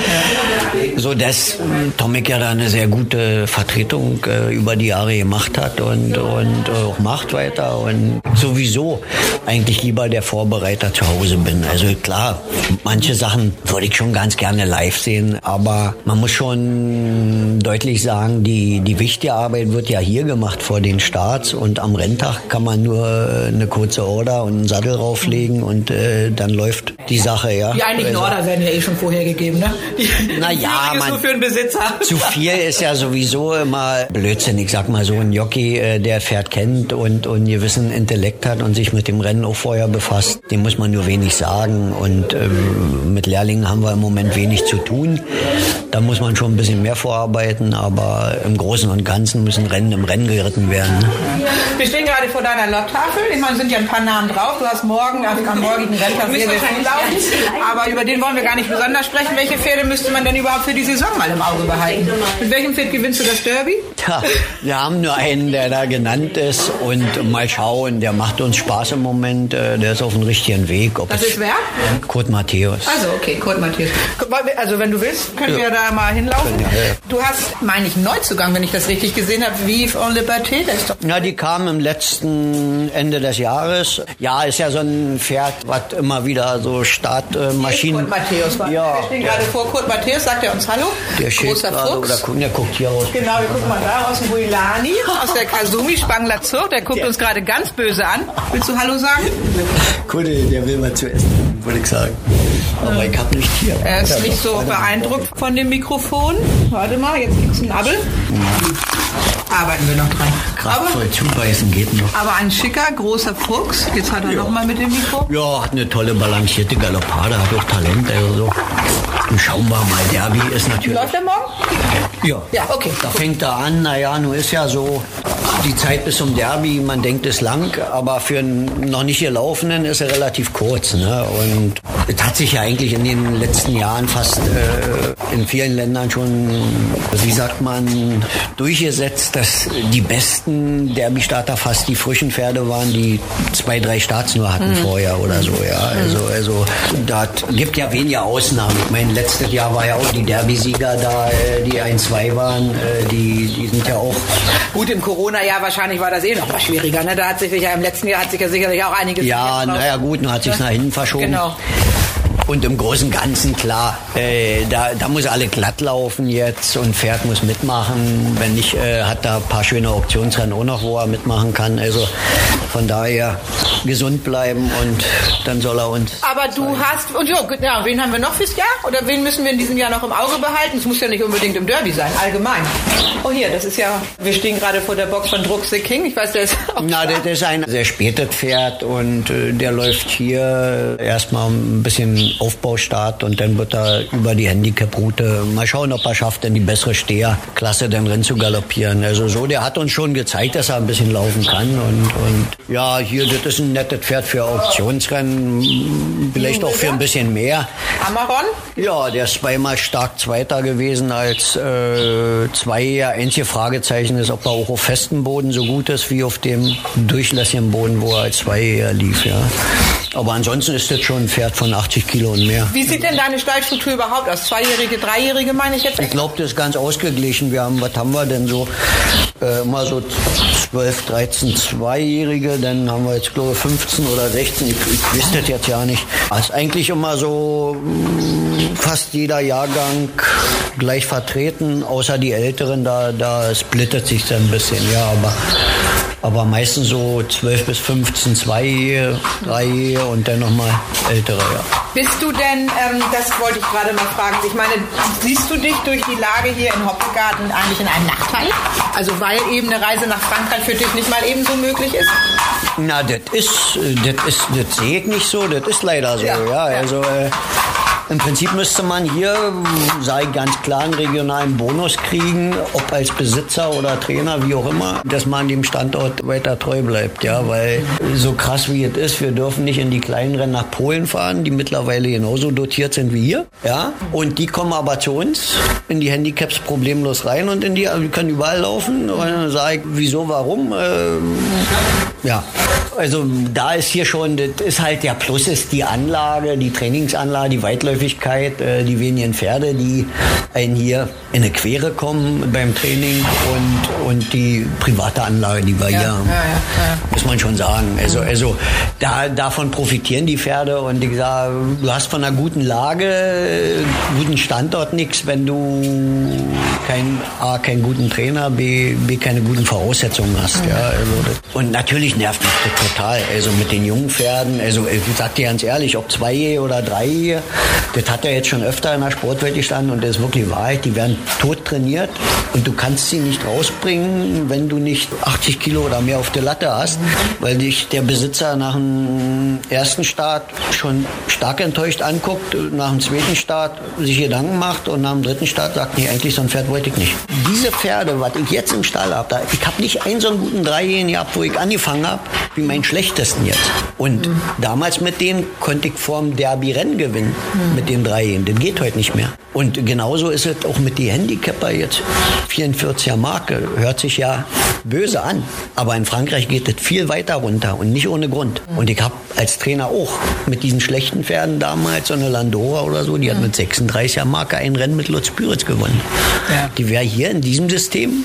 So dass Tomek ja da eine sehr gute Vertretung äh, über die Jahre gemacht hat und, und äh, auch macht weiter. Und sowieso eigentlich lieber der Vorbereiter zu Hause bin. Also klar, manche Sachen würde ich schon ganz gerne live sehen, aber man muss schon deutlich sagen, die, die wichtige Arbeit wird ja hier gemacht vor den Starts und am Renntag kann man nur eine kurze Order und einen Sattel rauflegen und äh, dann läuft die Sache, ja. Die eigentlichen Also- Order werden ja eh schon vorher gegeben, ne? Die, Na die ja, Führung ist man- nur für einen Besitzer. Zu viel ist ja sowieso immer Blödsinn. Ich sag mal so, ein Jockey, äh, der Pferd kennt und, und einen gewissen Intellekt hat und sich mit dem Rennen auch vorher befasst, dem muss man nur wenig sagen. Und ähm, mit Lehrlingen haben wir im Moment wenig zu tun. Da muss man schon ein bisschen mehr vorarbeiten, aber im Großen und Ganzen müssen Rennen im Rennen geritten werden. Ne? Wir stehen gerade vor deiner Lotttafel. Ich meine, es sind ja ein paar Namen drauf. Du hast morgen am, am morgigen sehr viel laufen. Aber über den wollen wir gar nicht besonders sprechen. Welche Pferde müsste man denn überhaupt für die Saison mal im Auge behalten? Mit welchem Pferd gewinnst du das Derby? Tja, wir haben nur einen, der da genannt ist und mal schauen, der macht uns Spaß im Moment, äh, der ist auf dem richtigen Weg. Ob Das ist wer? Kurt Matthäus. Also, okay, Kurt Matthias. Also, wenn du willst, können Ja. wir da mal hinlaufen. Ja, ja. Du hast, meine ich, einen Neuzugang, wenn ich das richtig gesehen habe. Vive en Liberté. Das ist doch Na, die kam im letzten Ende des Jahres. Ja, ist ja so ein Pferd, was immer wieder so Startmaschinen. Kurt Matthäus. war. Ja. Wir stehen gerade vor Kurt Matthäus. Sagt er uns Hallo? Der Großer Fuchs. oder der guckt hier raus. Genau, wir gucken mal da aus dem Huilani, aus der Kasumi Spangler Zug. Der guckt uns gerade ganz böse an. Willst du Hallo sagen? Kunde, der will mal zu essen, würde ich sagen. Aber ich hab nicht hier. Er ist nicht so beeindruckt von dem Mikrofon. Warte mal, jetzt gibt's einen Abel. Arbeiten wir noch dran. Aber, Kraftvoll zubeißen geht noch. aber ein schicker, großer Fuchs. Jetzt hat er noch mal mit dem Mikro. Ja, hat eine tolle balancierte Galoppade, hat auch Talent. Also so. Und schauen wir mal, Derby ist natürlich. Läuft er morgen? Ja. Ja, okay. Da fängt er an, naja, nun ist ja so, die Zeit bis zum Derby, man denkt ist lang, aber für einen noch nicht gelaufenen ist er relativ kurz. Ne? Und es hat sich ja eigentlich in den letzten Jahren fast äh, in vielen Ländern schon, wie sagt man, durchgesetzt, dass die besten Derby-Starter fast die frischen Pferde waren, die zwei, drei Starts nur hatten mhm. vorher oder so. Ja, mhm. also, also da gibt ja weniger Ausnahmen. Ich meine, letztes Jahr war ja auch die Derby-Sieger da, äh, die 1 zwei waren, äh, die, die sind ja auch. Gut, im Corona-Jahr wahrscheinlich war das eh noch mal schwieriger. Ne? Da hat sich ja im letzten Jahr hat sich ja sicherlich auch einiges. Ja, naja, ne? gut, dann hat sich ja? nach hinten verschoben. Genau. Und im Großen und Ganzen, klar, äh, da, da muss alle glatt laufen jetzt und Pferd muss mitmachen. Wenn nicht, äh, hat da ein paar schöne Optionsrennen auch noch, wo er mitmachen kann. Also von daher gesund bleiben und dann soll er uns. Aber du zeigen. hast, und jo, ja, wen haben wir noch fürs Jahr? Oder wen müssen wir in diesem Jahr noch im Auge behalten? Es muss ja nicht unbedingt im Derby sein, allgemein. Oh hier, das ist ja, wir stehen gerade vor der Box von Druck the King. Ich weiß, der ist auch Na, der, der ist ein sehr spätes Pferd und äh, der läuft hier erstmal ein bisschen Aufbaustart und dann wird er über die Handicap-Route mal schauen, ob er schafft, in die bessere Steherklasse dann rein zu galoppieren. Also so, der hat uns schon gezeigt, dass er ein bisschen laufen kann und, und ja, hier, das ist ein nettes Pferd für Auktionsrennen, vielleicht auch für ein bisschen mehr. Amaron? Ja, der ist zweimal stark Zweiter gewesen als äh, zwei. Einzige Fragezeichen ist, ob er auch auf festem Boden so gut ist wie auf dem durchlässigen Boden, wo er als Zweijähriger lief, ja. Aber ansonsten ist das schon ein Pferd von 80 Kilo und mehr. Wie sieht denn deine Stallstruktur überhaupt aus? Zweijährige, Dreijährige meine ich jetzt? Ich glaube, das ist ganz ausgeglichen. Wir haben, was haben wir denn so? Äh, mal so 12, 13 Zweijährige, dann haben wir jetzt glaube ich 15 oder 16, ich, ich wüsste das jetzt ja nicht. Also eigentlich immer so mm, fast jeder Jahrgang gleich vertreten, außer die Älteren, da, da splittet sich dann ein bisschen, ja, aber aber meistens so 12 bis 15 zwei Ehe, drei Ehe und dann nochmal ältere, ja. Bist du denn, ähm, das wollte ich gerade mal fragen, ich meine, siehst du dich durch die Lage hier in Hoppegarten eigentlich in einem Nachteil? Also weil eben eine Reise nach Frankreich für dich nicht mal ebenso möglich ist? Na, das ist, das ist, das sehe ich nicht so, das ist leider so, ja. ja. Also, äh, im Prinzip müsste man hier, sei ganz klar, einen regionalen Bonus kriegen, ob als Besitzer oder Trainer, wie auch immer, dass man dem Standort weiter treu bleibt. Ja, weil so krass wie es ist, wir dürfen nicht in die kleinen Rennen nach Polen fahren, die mittlerweile genauso dotiert sind wie hier. Ja, und die kommen aber zu uns in die Handicaps problemlos rein und in die, also wir können überall laufen. Und dann sage ich, wieso, warum? Ähm, ja, also da ist hier schon, das ist halt der Plus ist die Anlage, die Trainingsanlage, die Weitläufigkeit, äh, die wenigen Pferde, die einen hier in eine Quere kommen beim Training und, und die private Anlage, die wir ja, hier haben. Ja, ja, muss man schon sagen. Also, also da, davon profitieren die Pferde und ich sage, du hast von einer guten Lage, guten Standort nichts, wenn du kein, A, keinen guten Trainer, B, B keine guten Voraussetzungen hast. Ja, also und natürlich nervt mich das total. Also mit den jungen Pferden, also ich sag dir ganz ehrlich, ob zwei oder drei, das hat er jetzt schon öfter in der Sportwelt gestanden und das ist wirklich Wahrheit. Die werden tot trainiert und du kannst sie nicht rausbringen, wenn du nicht 80 Kilo oder mehr auf der Latte hast, weil dich der Besitzer nach dem ersten Start schon stark enttäuscht anguckt, nach dem zweiten Start sich Gedanken macht und nach dem dritten Start sagt, nee, eigentlich so ein Pferd wollte ich nicht. Diese Pferde, was ich jetzt im Stall habe, ich habe nicht einen so einen guten Dreijährigen gehabt, wo ich angefangen habe, wie mein schlechtesten jetzt. Und mhm. damals mit denen konnte ich vorm Derby Rennen gewinnen, mhm. mit den Dreijährigen. Das geht heute nicht mehr. Und genauso ist es auch mit die Handicapper jetzt. 44er Marke hört sich ja böse an, aber in Frankreich geht es viel weiter runter und nicht ohne Grund. Und ich habe als Trainer auch mit diesen schlechten Pferden damals, so eine Landora oder so, die hat mit 36er Marke ein Rennen mit Lutz Püritz gewonnen. Ja. Die wäre hier in diesem System.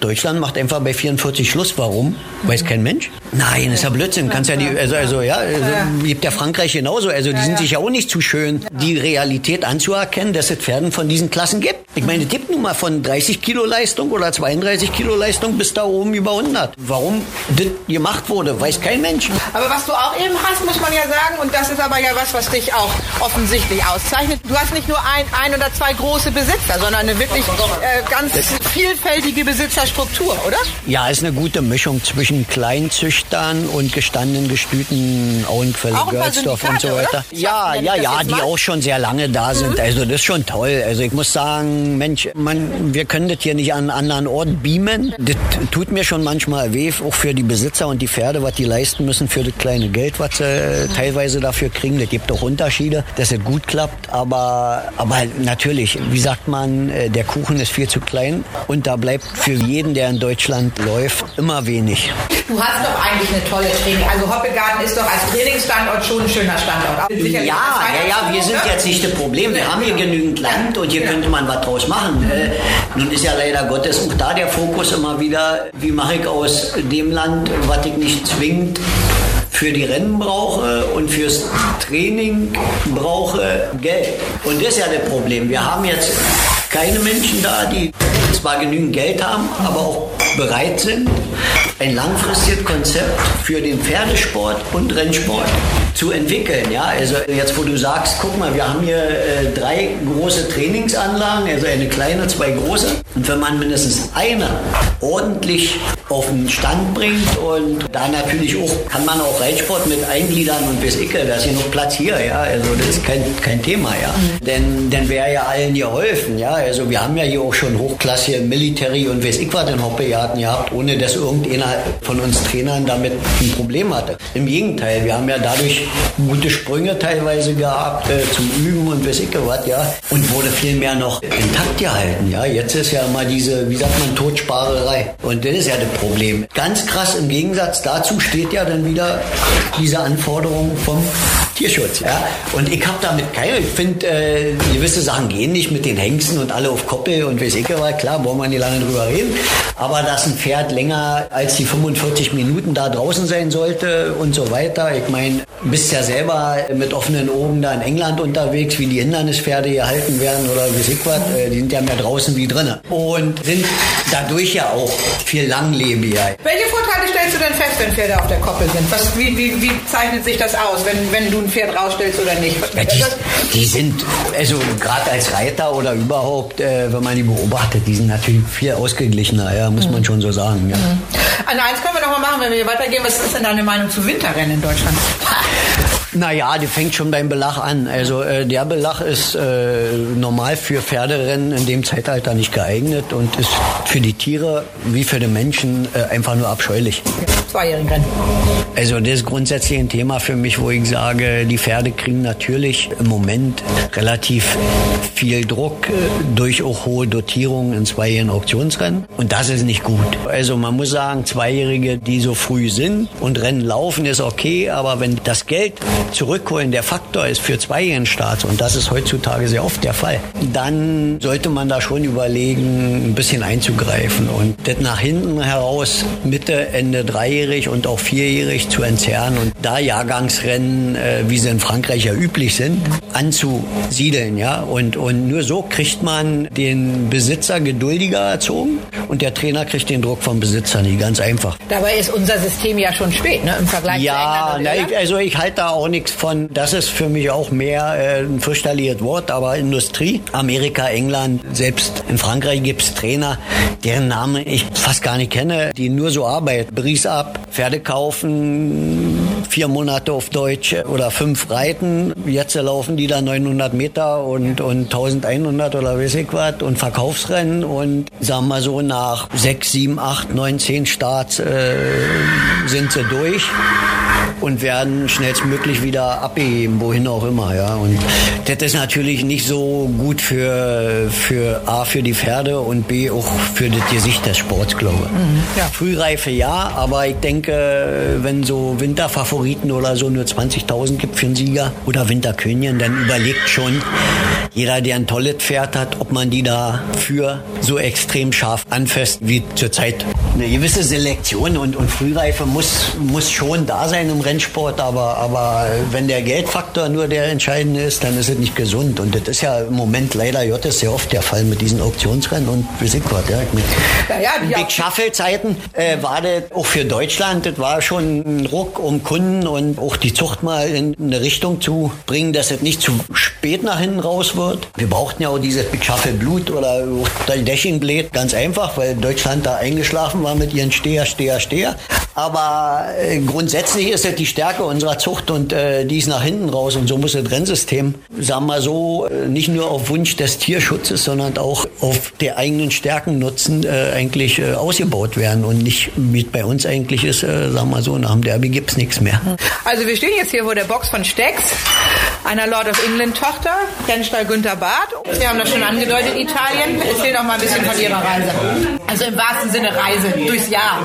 Deutschland macht einfach bei 44 Schluss. Warum? Weiß kein Mensch. Nein, ist ja Blödsinn. Kannst ja die, also, also ja, also, gibt ja Frankreich genauso. Also die sind sich ja auch nicht zu schön, die Realität anzuerkennen, dass es Pferden von diesen Klassen gibt. Ich meine, es gibt nun mal von 30 Kilo Leistung oder 32 Kilo Leistung bis da oben über 100. Warum das gemacht wurde, weiß kein Mensch. Aber was du auch eben hast, muss man ja sagen, und das ist aber ja was, was dich auch offensichtlich auszeichnet. Du hast nicht nur ein, ein oder zwei große Besitzer, sondern eine wirklich äh, ganz vielfältige Besitzerstruktur, oder? Ja, ist eine gute Mischung zwischen Kleinzüchtern und gestandenen Gestüten Auenquelle, Görlsdorf und so weiter. Ja, ja, ja, die auch schon sehr lange da sind. Mhm. Also das ist schon toll. Also ich muss sagen, Mensch, man, wir können das hier nicht an einen anderen Ort beamen. Das tut mir schon manchmal weh, auch für die Besitzer und die Pferde, was die leisten müssen für das kleine Geld, was sie äh, teilweise dafür kriegen. Das gibt auch Unterschiede, dass es gut klappt. Aber, aber natürlich, wie sagt man, äh, der Kuchen ist viel zu klein und da bleibt für jeden, der in Deutschland läuft, immer wenig. Du hast doch eigentlich eine tolle Training. Also Hoppegarten ist doch als Trainingsstandort schon ein schöner Standort. Ja, ja, ja, wir sind jetzt nicht das Problem. Wir haben hier genügend Land und hier könnte man was draus machen. Äh, nun ist ja leider Gottes auch da der Fokus immer wieder, wie mache ich aus dem Land, was ich nicht zwingend für die Rennen brauche und fürs Training brauche Geld. Und das ist ja das Problem. Wir haben jetzt keine Menschen da, die zwar genügend Geld haben, aber auch bereit sind, ein langfristiges Konzept für den Pferdesport und Rennsport zu entwickeln. Ja, also jetzt, wo du sagst, guck mal, wir haben hier äh, drei große Trainingsanlagen, also eine kleine, zwei große. Und wenn man mindestens eine ordentlich auf den Stand bringt und da natürlich auch, kann man auch Reitsport mit eingliedern und bis Icke, da ist hier noch Platz hier, ja, also das ist kein, kein Thema, ja. Mhm. Denn, dann wäre ja allen geholfen, ja, also wir haben ja hier auch schon hochklassige Military und weiß ich was in Hoppejahrten gehabt, ohne dass irgendeiner von uns Trainern damit ein Problem hatte. Im Gegenteil, wir haben ja dadurch gute Sprünge teilweise gehabt äh, zum Üben und weiß ich was, ja. Und wurde viel mehr noch intakt gehalten, ja. Jetzt ist ja mal diese, wie sagt man, Totsparerei. Und das ist ja das Problem. Ganz krass im Gegensatz dazu steht ja dann wieder diese Anforderung vom Tierschutz, ja. Und ich habe damit keine, ich finde, äh, gewisse Sachen gehen nicht mit den Hengsten und alle auf Koppel und weiß ich was, klar, brauchen wir nicht lange drüber reden. Aber dass ein Pferd länger als die 45 Minuten da draußen sein sollte und so weiter. Ich meine, bist ja selber mit offenen Augen da in England unterwegs, wie die Hindernispferde gehalten werden oder wie ich was. Äh, die sind ja mehr draußen wie drinnen. Und sind dadurch ja auch viel langlebiger. Welche Vorteile stellst du denn fest, wenn Pferde auf der Koppel sind? Was, wie, wie, wie zeichnet sich das aus, wenn, wenn du ein Pferd rausstellst oder nicht? Ja, die, die, sind, also gerade als Reiter oder überhaupt, äh, wenn man die beobachtet, die sind natürlich viel ausgeglichener, ja, muss mhm. man schon so sagen. Ja. Mhm. Also eins können wir noch mal machen, wenn wir hier weitergehen. Was ist denn deine Meinung zu Winterrennen in Deutschland? Naja, die fängt schon beim Belach an. Also äh, der Belach ist äh, normal für Pferderennen in dem Zeitalter nicht geeignet und ist für die Tiere wie für den Menschen äh, einfach nur abscheulich. Zweijährigen Rennen. Also das ist grundsätzlich ein Thema für mich, wo ich sage, die Pferde kriegen natürlich im Moment relativ viel Druck äh, durch auch hohe Dotierungen in zweijährigen Auktionsrennen und das ist nicht gut. Also man muss sagen, Zweijährige, die so früh sind und Rennen laufen, ist okay, aber wenn das Geld zurückholen der Faktor ist für zweijährigen Starts, und das ist heutzutage sehr oft der Fall, dann sollte man da schon überlegen, ein bisschen einzugreifen und das nach hinten heraus Mitte, Ende dreijährig und auch vierjährig zu entzerren und da Jahrgangsrennen, äh, wie sie in Frankreich ja üblich sind, anzusiedeln, ja, und, und nur so kriegt man den Besitzer geduldiger erzogen und der Trainer kriegt den Druck vom Besitzer nicht, ganz einfach. Dabei ist unser System ja schon spät, ne, im Vergleich ja, zu England. Ja, also ich halte da auch nichts von, das ist für mich auch mehr äh, ein fürchterliches Wort, aber Industrie. Amerika, England, selbst in Frankreich gibt es Trainer, deren Namen ich fast gar nicht kenne, die nur so arbeiten. Bries ab, Pferde kaufen, vier Monate auf Deutsch oder fünf reiten. Jetzt laufen die da 900 Meter und, und 1100 oder weiß ich was und Verkaufsrennen und sagen wir so nach sechs, sieben, acht, neun, zehn Starts äh, sind sie durch und werden schnellstmöglich wieder abgegeben, wohin auch immer. Ja. Und das ist natürlich nicht so gut für, für A, für die Pferde und B, auch für das Gesicht des Sports, glaube ich. Mhm, ja. Frühreife ja, aber ich denke, wenn so Winterfavoriten oder so nur 20.000 gibt für einen Sieger oder Winterkönigin, dann überlegt schon jeder, der ein tolles Pferd hat, ob man die da für so extrem scharf anfasst wie zurzeit. Eine gewisse Selektion und, und Frühreife muss, muss schon da sein im Rennsport, aber, aber wenn der Geldfaktor nur der entscheidende ist, dann ist es nicht gesund. Und das ist ja im Moment leider Gottes sehr oft der Fall mit diesen Auktionsrennen und wie Ja, mein, ja, ja, Big Shuffle-Zeiten äh, war das auch für Deutschland, das war schon ein Ruck, um Kunden und auch die Zucht mal in eine Richtung zu bringen, dass es nicht zu spät nach hinten raus wird. Wir brauchten ja auch dieses Big Shuffle Blut oder auch Dashing Blade, ganz einfach, weil Deutschland da eingeschlafen war mit ihren Steher, Steher, Steher. Aber äh, grundsätzlich ist es die Stärke unserer Zucht und äh, die ist nach hinten raus. Und so muss das Rennsystem, sagen wir so, äh, nicht nur auf Wunsch des Tierschutzes, sondern auch auf der eigenen Stärken nutzen, äh, eigentlich äh, ausgebaut werden. Und nicht, wie bei uns eigentlich ist, äh, sagen wir so, nach dem Derby gibt es nichts mehr. Also wir stehen jetzt hier vor der Box von Stecks, einer Lord of England Tochter, Rennstall Günther Barth. Sie haben das schon angedeutet, Italien. Erzähl doch mal ein bisschen von Ihrer Reise. Also im wahrsten Sinne Reise, durchs Jahr.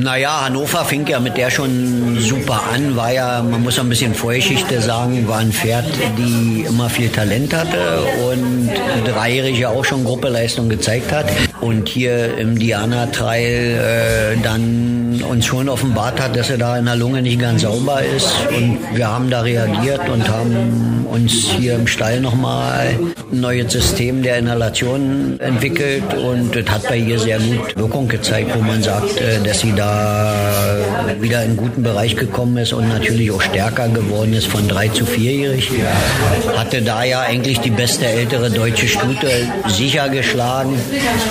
Naja, Hannover fing ja mit der schon super an, war ja, man muss ein bisschen Vorgeschichte sagen, war ein Pferd, die immer viel Talent hatte und dreijährig ja auch schon Gruppeleistung gezeigt hat. und hier im Diana Trail äh, dann uns schon offenbart hat, dass er da in der Lunge nicht ganz sauber ist und wir haben da reagiert und haben uns hier im Stall nochmal ein neues System der Inhalation entwickelt und das hat bei ihr sehr gut Wirkung gezeigt, wo man sagt, äh, dass sie da wieder in einen guten Bereich gekommen ist und natürlich auch stärker geworden ist von drei zu vierjährig. Hatte da ja eigentlich die beste ältere deutsche Stute sicher geschlagen.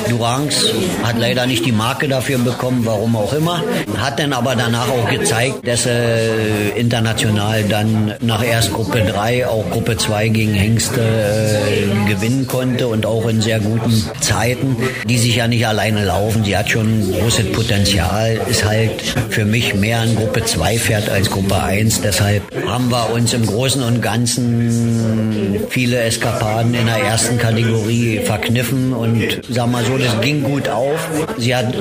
Duranx hat leider nicht die Marke dafür bekommen, warum auch immer. Hat dann aber danach auch gezeigt, dass er international dann nach erst Gruppe 3 auch Gruppe 2 gegen Hengste äh, gewinnen konnte und auch in sehr guten Zeiten, die sich ja nicht alleine laufen. Sie hat schon großes Potenzial, ist halt für mich mehr ein Gruppe 2 Pferd als Gruppe 1. Deshalb haben wir uns im Großen und Ganzen viele Eskapaden in der ersten Kategorie verkniffen und sag mal so, das ging gut auf. Sie hat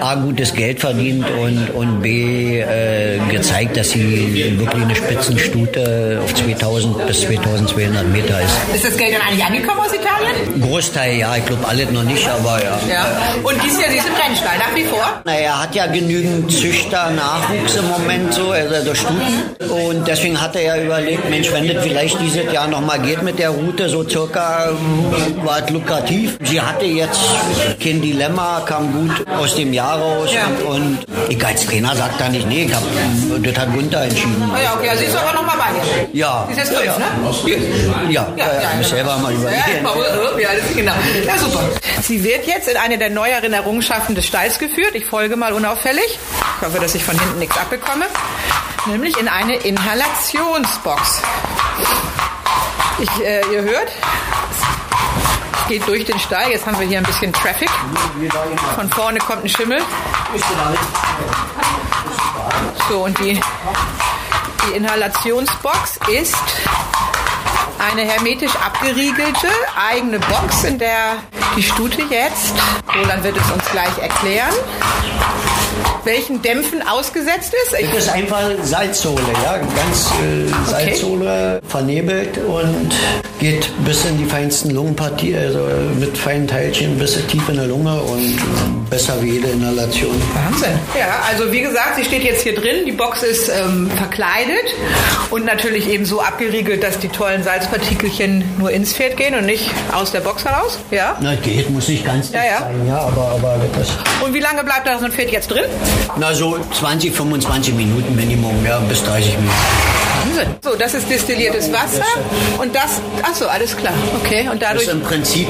A, gutes Geld verdient und, und B, äh, gezeigt, dass sie wirklich eine Spitzenstute auf 2000 bis 2200 Meter ist. Ist das Geld dann eigentlich angekommen aus Italien? Großteil ja, ich glaube alles noch nicht, aber ja. Ja. Und dies Jahr, sie ist im Rennstall, nach wie vor? Naja, er hat ja genügend Züchter, Nachwuchs im Moment so, also der Stuten. Und deswegen hat er ja überlegt, Mensch, wenn das vielleicht dieses Jahr nochmal geht mit der Route, so circa ähm, war es lukrativ. Sie hatte jetzt kein Dilemma, kam gut aus dem Jahr raus. Ja. Und, ich als Trainer sagt da nicht, nee, ich hab, das hat Gunther entschieden. Ah ja, okay, also sie ist aber noch mal bei dir. Ja. Sie ist jetzt fünf, ja. ne? Ja, ja, ja, ich muss selber mal Ja, überlegen. ja, ja, genau. Ja, super. Sie wird jetzt in eine der neueren Errungenschaften des Stalls geführt. Ich folge mal unauffällig. Ich hoffe, dass ich von hinten nichts abbekomme. Nämlich in eine Inhalationsbox. Ich, äh, ihr hört, es geht durch den Stall. Jetzt haben wir hier ein bisschen Traffic. Von vorne kommt ein Schimmel. So, und die, die Inhalationsbox ist eine hermetisch abgeriegelte eigene Box, in der die Stute jetzt, Roland wird es uns gleich erklären, welchen Dämpfen ausgesetzt ist. Ich, Das ist einfach Salzsohle, ja, ganz äh, Salzsohle vernebelt und geht bis in die feinsten Lungenpartie, also mit feinen Teilchen bis tief in der Lunge und äh, besser wie jede Inhalation. Wahnsinn. Ja, also wie gesagt, sie steht jetzt hier drin. Die Box ist ähm, verkleidet und natürlich eben so abgeriegelt, dass die tollen Salzpartikelchen nur ins Pferd gehen und nicht aus der Box heraus. Ja. Na, geht, muss nicht ganz Ja, ja. sein, ja, aber, aber das, Und wie lange bleibt da so ein Pferd jetzt drin? na so 20, 25 Minuten Minimum, ja, bis 30 Minuten. Wahnsinn. So, das ist destilliertes Wasser und das, ach so, alles klar. Okay, und Das dadurch, ist im Prinzip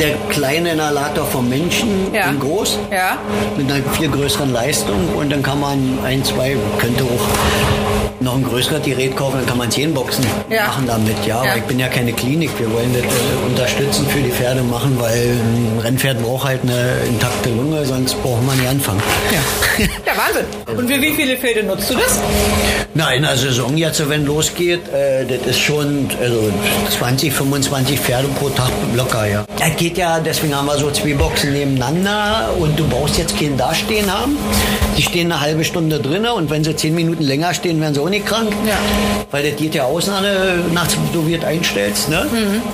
der kleine Inhalator vom Menschen Ja. in groß. ja, mit einer viel größeren Leistung und dann kann man ein, zwei, könnte auch noch ein größeres Gerät kaufen, dann kann man zehn Boxen Ja. machen damit. Ja, Ja. aber ich bin ja keine Klinik, wir wollen das äh, unterstützen für die Pferde machen, weil ein Rennpferd braucht halt eine intakte Lunge, sonst braucht man nicht anfangen. ja. Ja, Wahnsinn. Und für wie viele Pferde nutzt du das? Na, in der Saison jetzt, wenn losgeht, äh, das ist schon also 20, 25 Pferde pro Tag locker, ja. Das geht ja, deswegen haben wir so zwei Boxen nebeneinander und du brauchst jetzt keinen dastehen haben. Die stehen eine halbe Stunde drinnen und wenn sie zehn Minuten länger stehen, werden sie nicht krank. Ja. Weil das geht ja aus, nach, nachts, du wird einstellst, ne?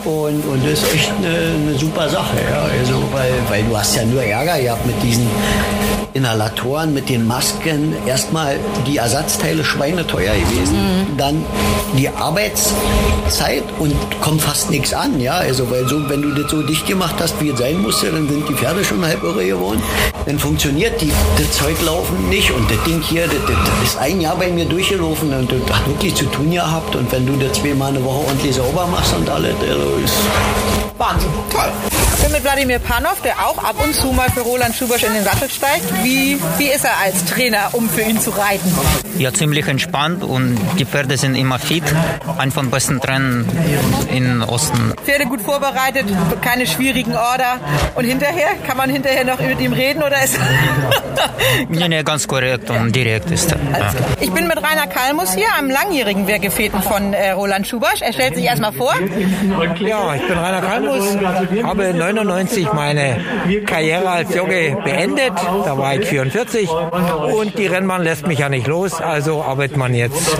Und, und das ist echt eine, eine super Sache, ja. Also, weil, weil du hast ja nur Ärger gehabt mit diesen Inhalatoren, mit den Masken. Erstmal die Ersatzteile schweineteuer gewesen. Dann die Arbeitszeit und kommt fast nichts an, ja. Also, weil so, wenn du das so dicht gemacht hast, wie es sein musste, dann sind die Pferde schon halb irre geworden. Dann funktioniert die, das Zeug laufen nicht. Und das Ding hier, das, das, das ist ein Jahr bei mir durchgelaufen und das hat wirklich zu tun gehabt. Und wenn du das zweimal eine Woche ordentlich sauber machst und alles, also ist Wahnsinn. Toll. Ich bin mit Wladimir Panov, der auch ab und zu mal für Roland Schubasch in den Sattel steigt. Wie, wie ist er als Trainer, um für ihn zu reiten? Ja, ziemlich entspannt und die Pferde sind immer fit. Ein von besten Trainern in Osten. Pferde gut vorbereitet, keine schwierigen Order. Und hinterher, kann man hinterher noch mit ihm reden oder ist... Nee, nee, ganz korrekt und direkt ist er. Ja. Ich bin mit Rainer Kalmus hier, einem langjährigen Wehrgefährten von äh, Roland Schubasch. Er stellt sich erstmal vor. Ja, ich bin Rainer Kalmus, habe 99 meine Karriere als Jockey beendet. Da war bereit 44 und die Rennbahn lässt mich ja nicht los, also arbeitet man jetzt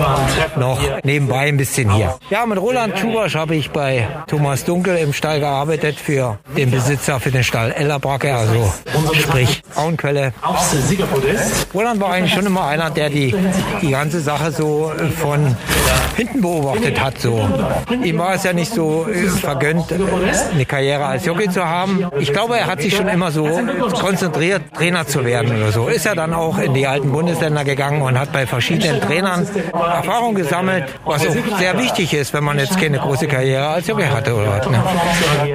noch nebenbei ein bisschen hier. Ja, mit Roland Schubasch habe ich bei Thomas Dunkel im Stall gearbeitet für den Besitzer für den Stall Ellerbracke, also sprich Auenquelle. Roland war eigentlich schon immer einer, der die, die ganze Sache so von hinten beobachtet hat. So. Ihm war es ja nicht so vergönnt, eine Karriere als Jockey zu haben. Ich glaube, er hat sich schon immer so konzentriert, Trainer zu werden oder so. Ist er dann auch in die alten Bundesländer gegangen und hat bei verschiedenen Trainern Erfahrung gesammelt, was auch sehr wichtig ist, wenn man jetzt keine große Karriere als Jockey hatte oder was. Ne?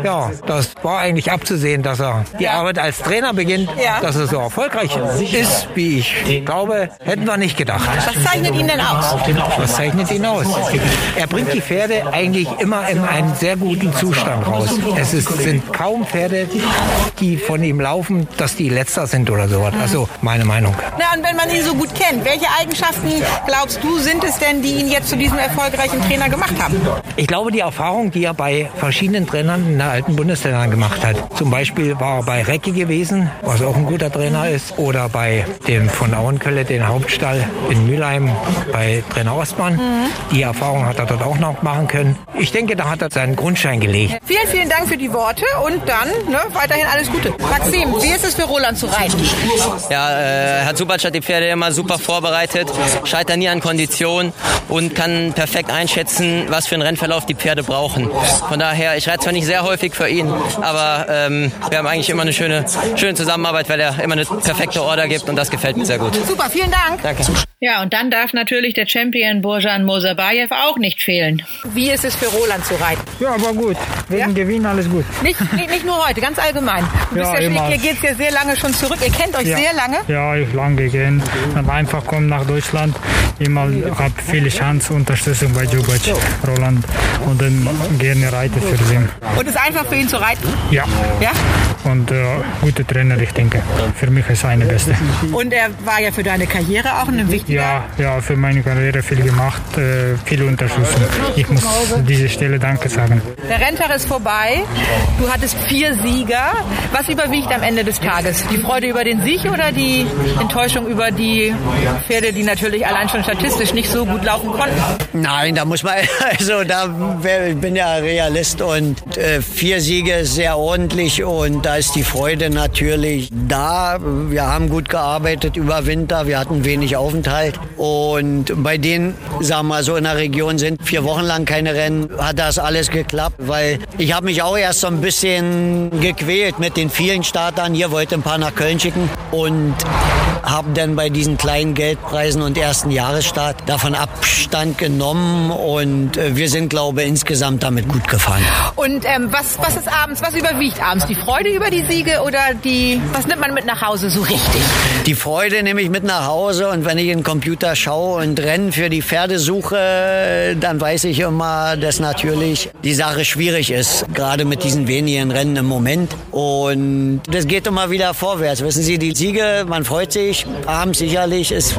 Ja, das war eigentlich abzusehen, dass er die Arbeit als Trainer beginnt, dass er so erfolgreich ist, wie ich glaube, hätten wir nicht gedacht. Was zeichnet ihn denn aus? Was zeichnet ihn aus? Er bringt die Pferde eigentlich immer in einen sehr guten Zustand raus. Es ist, sind kaum Pferde, die von ihm laufen, dass die letzter sind oder sowas. Also meine Meinung. Na, und wenn man ihn so gut kennt, welche Eigenschaften glaubst du sind es denn, die ihn jetzt zu diesem erfolgreichen Trainer gemacht haben? Ich glaube, die Erfahrung, die er bei verschiedenen Trainern in der alten Bundesländern gemacht hat. Zum Beispiel war er bei Recki gewesen, was auch ein guter Trainer ist, oder bei dem von Auenkölle, den Hauptstall in Mülheim, bei Trainer Ostmann. Die Erfahrung hat er dort auch noch machen können. Ich denke, da hat er seinen Grundstein gelegt. Vielen, vielen Dank für die Worte und dann ne, weiterhin alles Gute. Maxim, wie ist es für Roland zu reiten? Ja, äh, Herr Zubatsch hat die Pferde immer super vorbereitet, scheitert nie an Kondition und kann perfekt einschätzen, was für einen Rennverlauf die Pferde brauchen. Von daher, ich reite zwar nicht sehr häufig für ihn, aber ähm, wir haben eigentlich immer eine schöne, schöne Zusammenarbeit, weil er immer eine perfekte Order gibt und das gefällt mir sehr gut. Super, vielen Dank. Danke. Ja, und dann darf natürlich der Champion Bojan Mosabayev auch nicht fehlen. Wie ist es für Roland zu reiten? Ja, aber gut. Wegen Gewinn alles gut. Nicht, nicht, nicht nur heute, ganz allgemein. Du bist Ja, ja, immer. hier geht's ja sehr lange schon zurück. Ihr kennt euch Ja. sehr lange. Ja, ich lange gehen. Aber einfach kommen nach Deutschland. Immer habe viele Chance, Unterstützung bei Jubac, Roland. Und dann gerne reite für sie. Und ist einfach für ihn zu reiten. Ja. Ja? Und äh, gute Trainer, ich denke. Für mich ist eine beste. Und er war ja für deine Karriere auch ein wichtiger. Ja, ja, für meine Karriere viel gemacht, äh, viel Unterstützung. Ich muss diese Stelle Danke sagen. Der Renntag ist vorbei. Du hattest vier Sieger. Was überwiegt am Ende des Tages? Die Freude über den Sieg oder die Enttäuschung über die Pferde, die natürlich allein schon statistisch nicht so gut laufen konnten? Nein, da muss man, also da ich bin ja Realist und äh, vier Siege ist sehr ordentlich und da ist die Freude natürlich da. Wir haben gut gearbeitet über Winter, wir hatten wenig Aufenthalt und bei denen, sagen wir mal so in der Region sind vier Wochen lang keine Rennen, hat das alles geklappt, weil ich habe mich auch erst so ein bisschen gequält mit den vielen Startern. Hier wollte ein paar nach Köln schicken und habe dann bei diesen kleinen Geldpreisen und ersten Jahresstart davon Abstand genommen und äh, wir sind, glaube ich, insgesamt damit gut gefahren. Und ähm, was, was ist abends, was überwiegt abends? Die Freude über die Siege oder die, was nimmt man mit nach Hause so richtig? Die Freude nehme ich mit nach Hause und wenn ich in den Computer schaue und Rennen für die Pferde suche, dann weiß ich immer, dass natürlich die Sache schwierig ist, gerade mit diesen wenigen Rennen im Moment. Und das geht immer wieder vorwärts. Wissen Sie, die Siege, man freut sich, abends sicherlich ist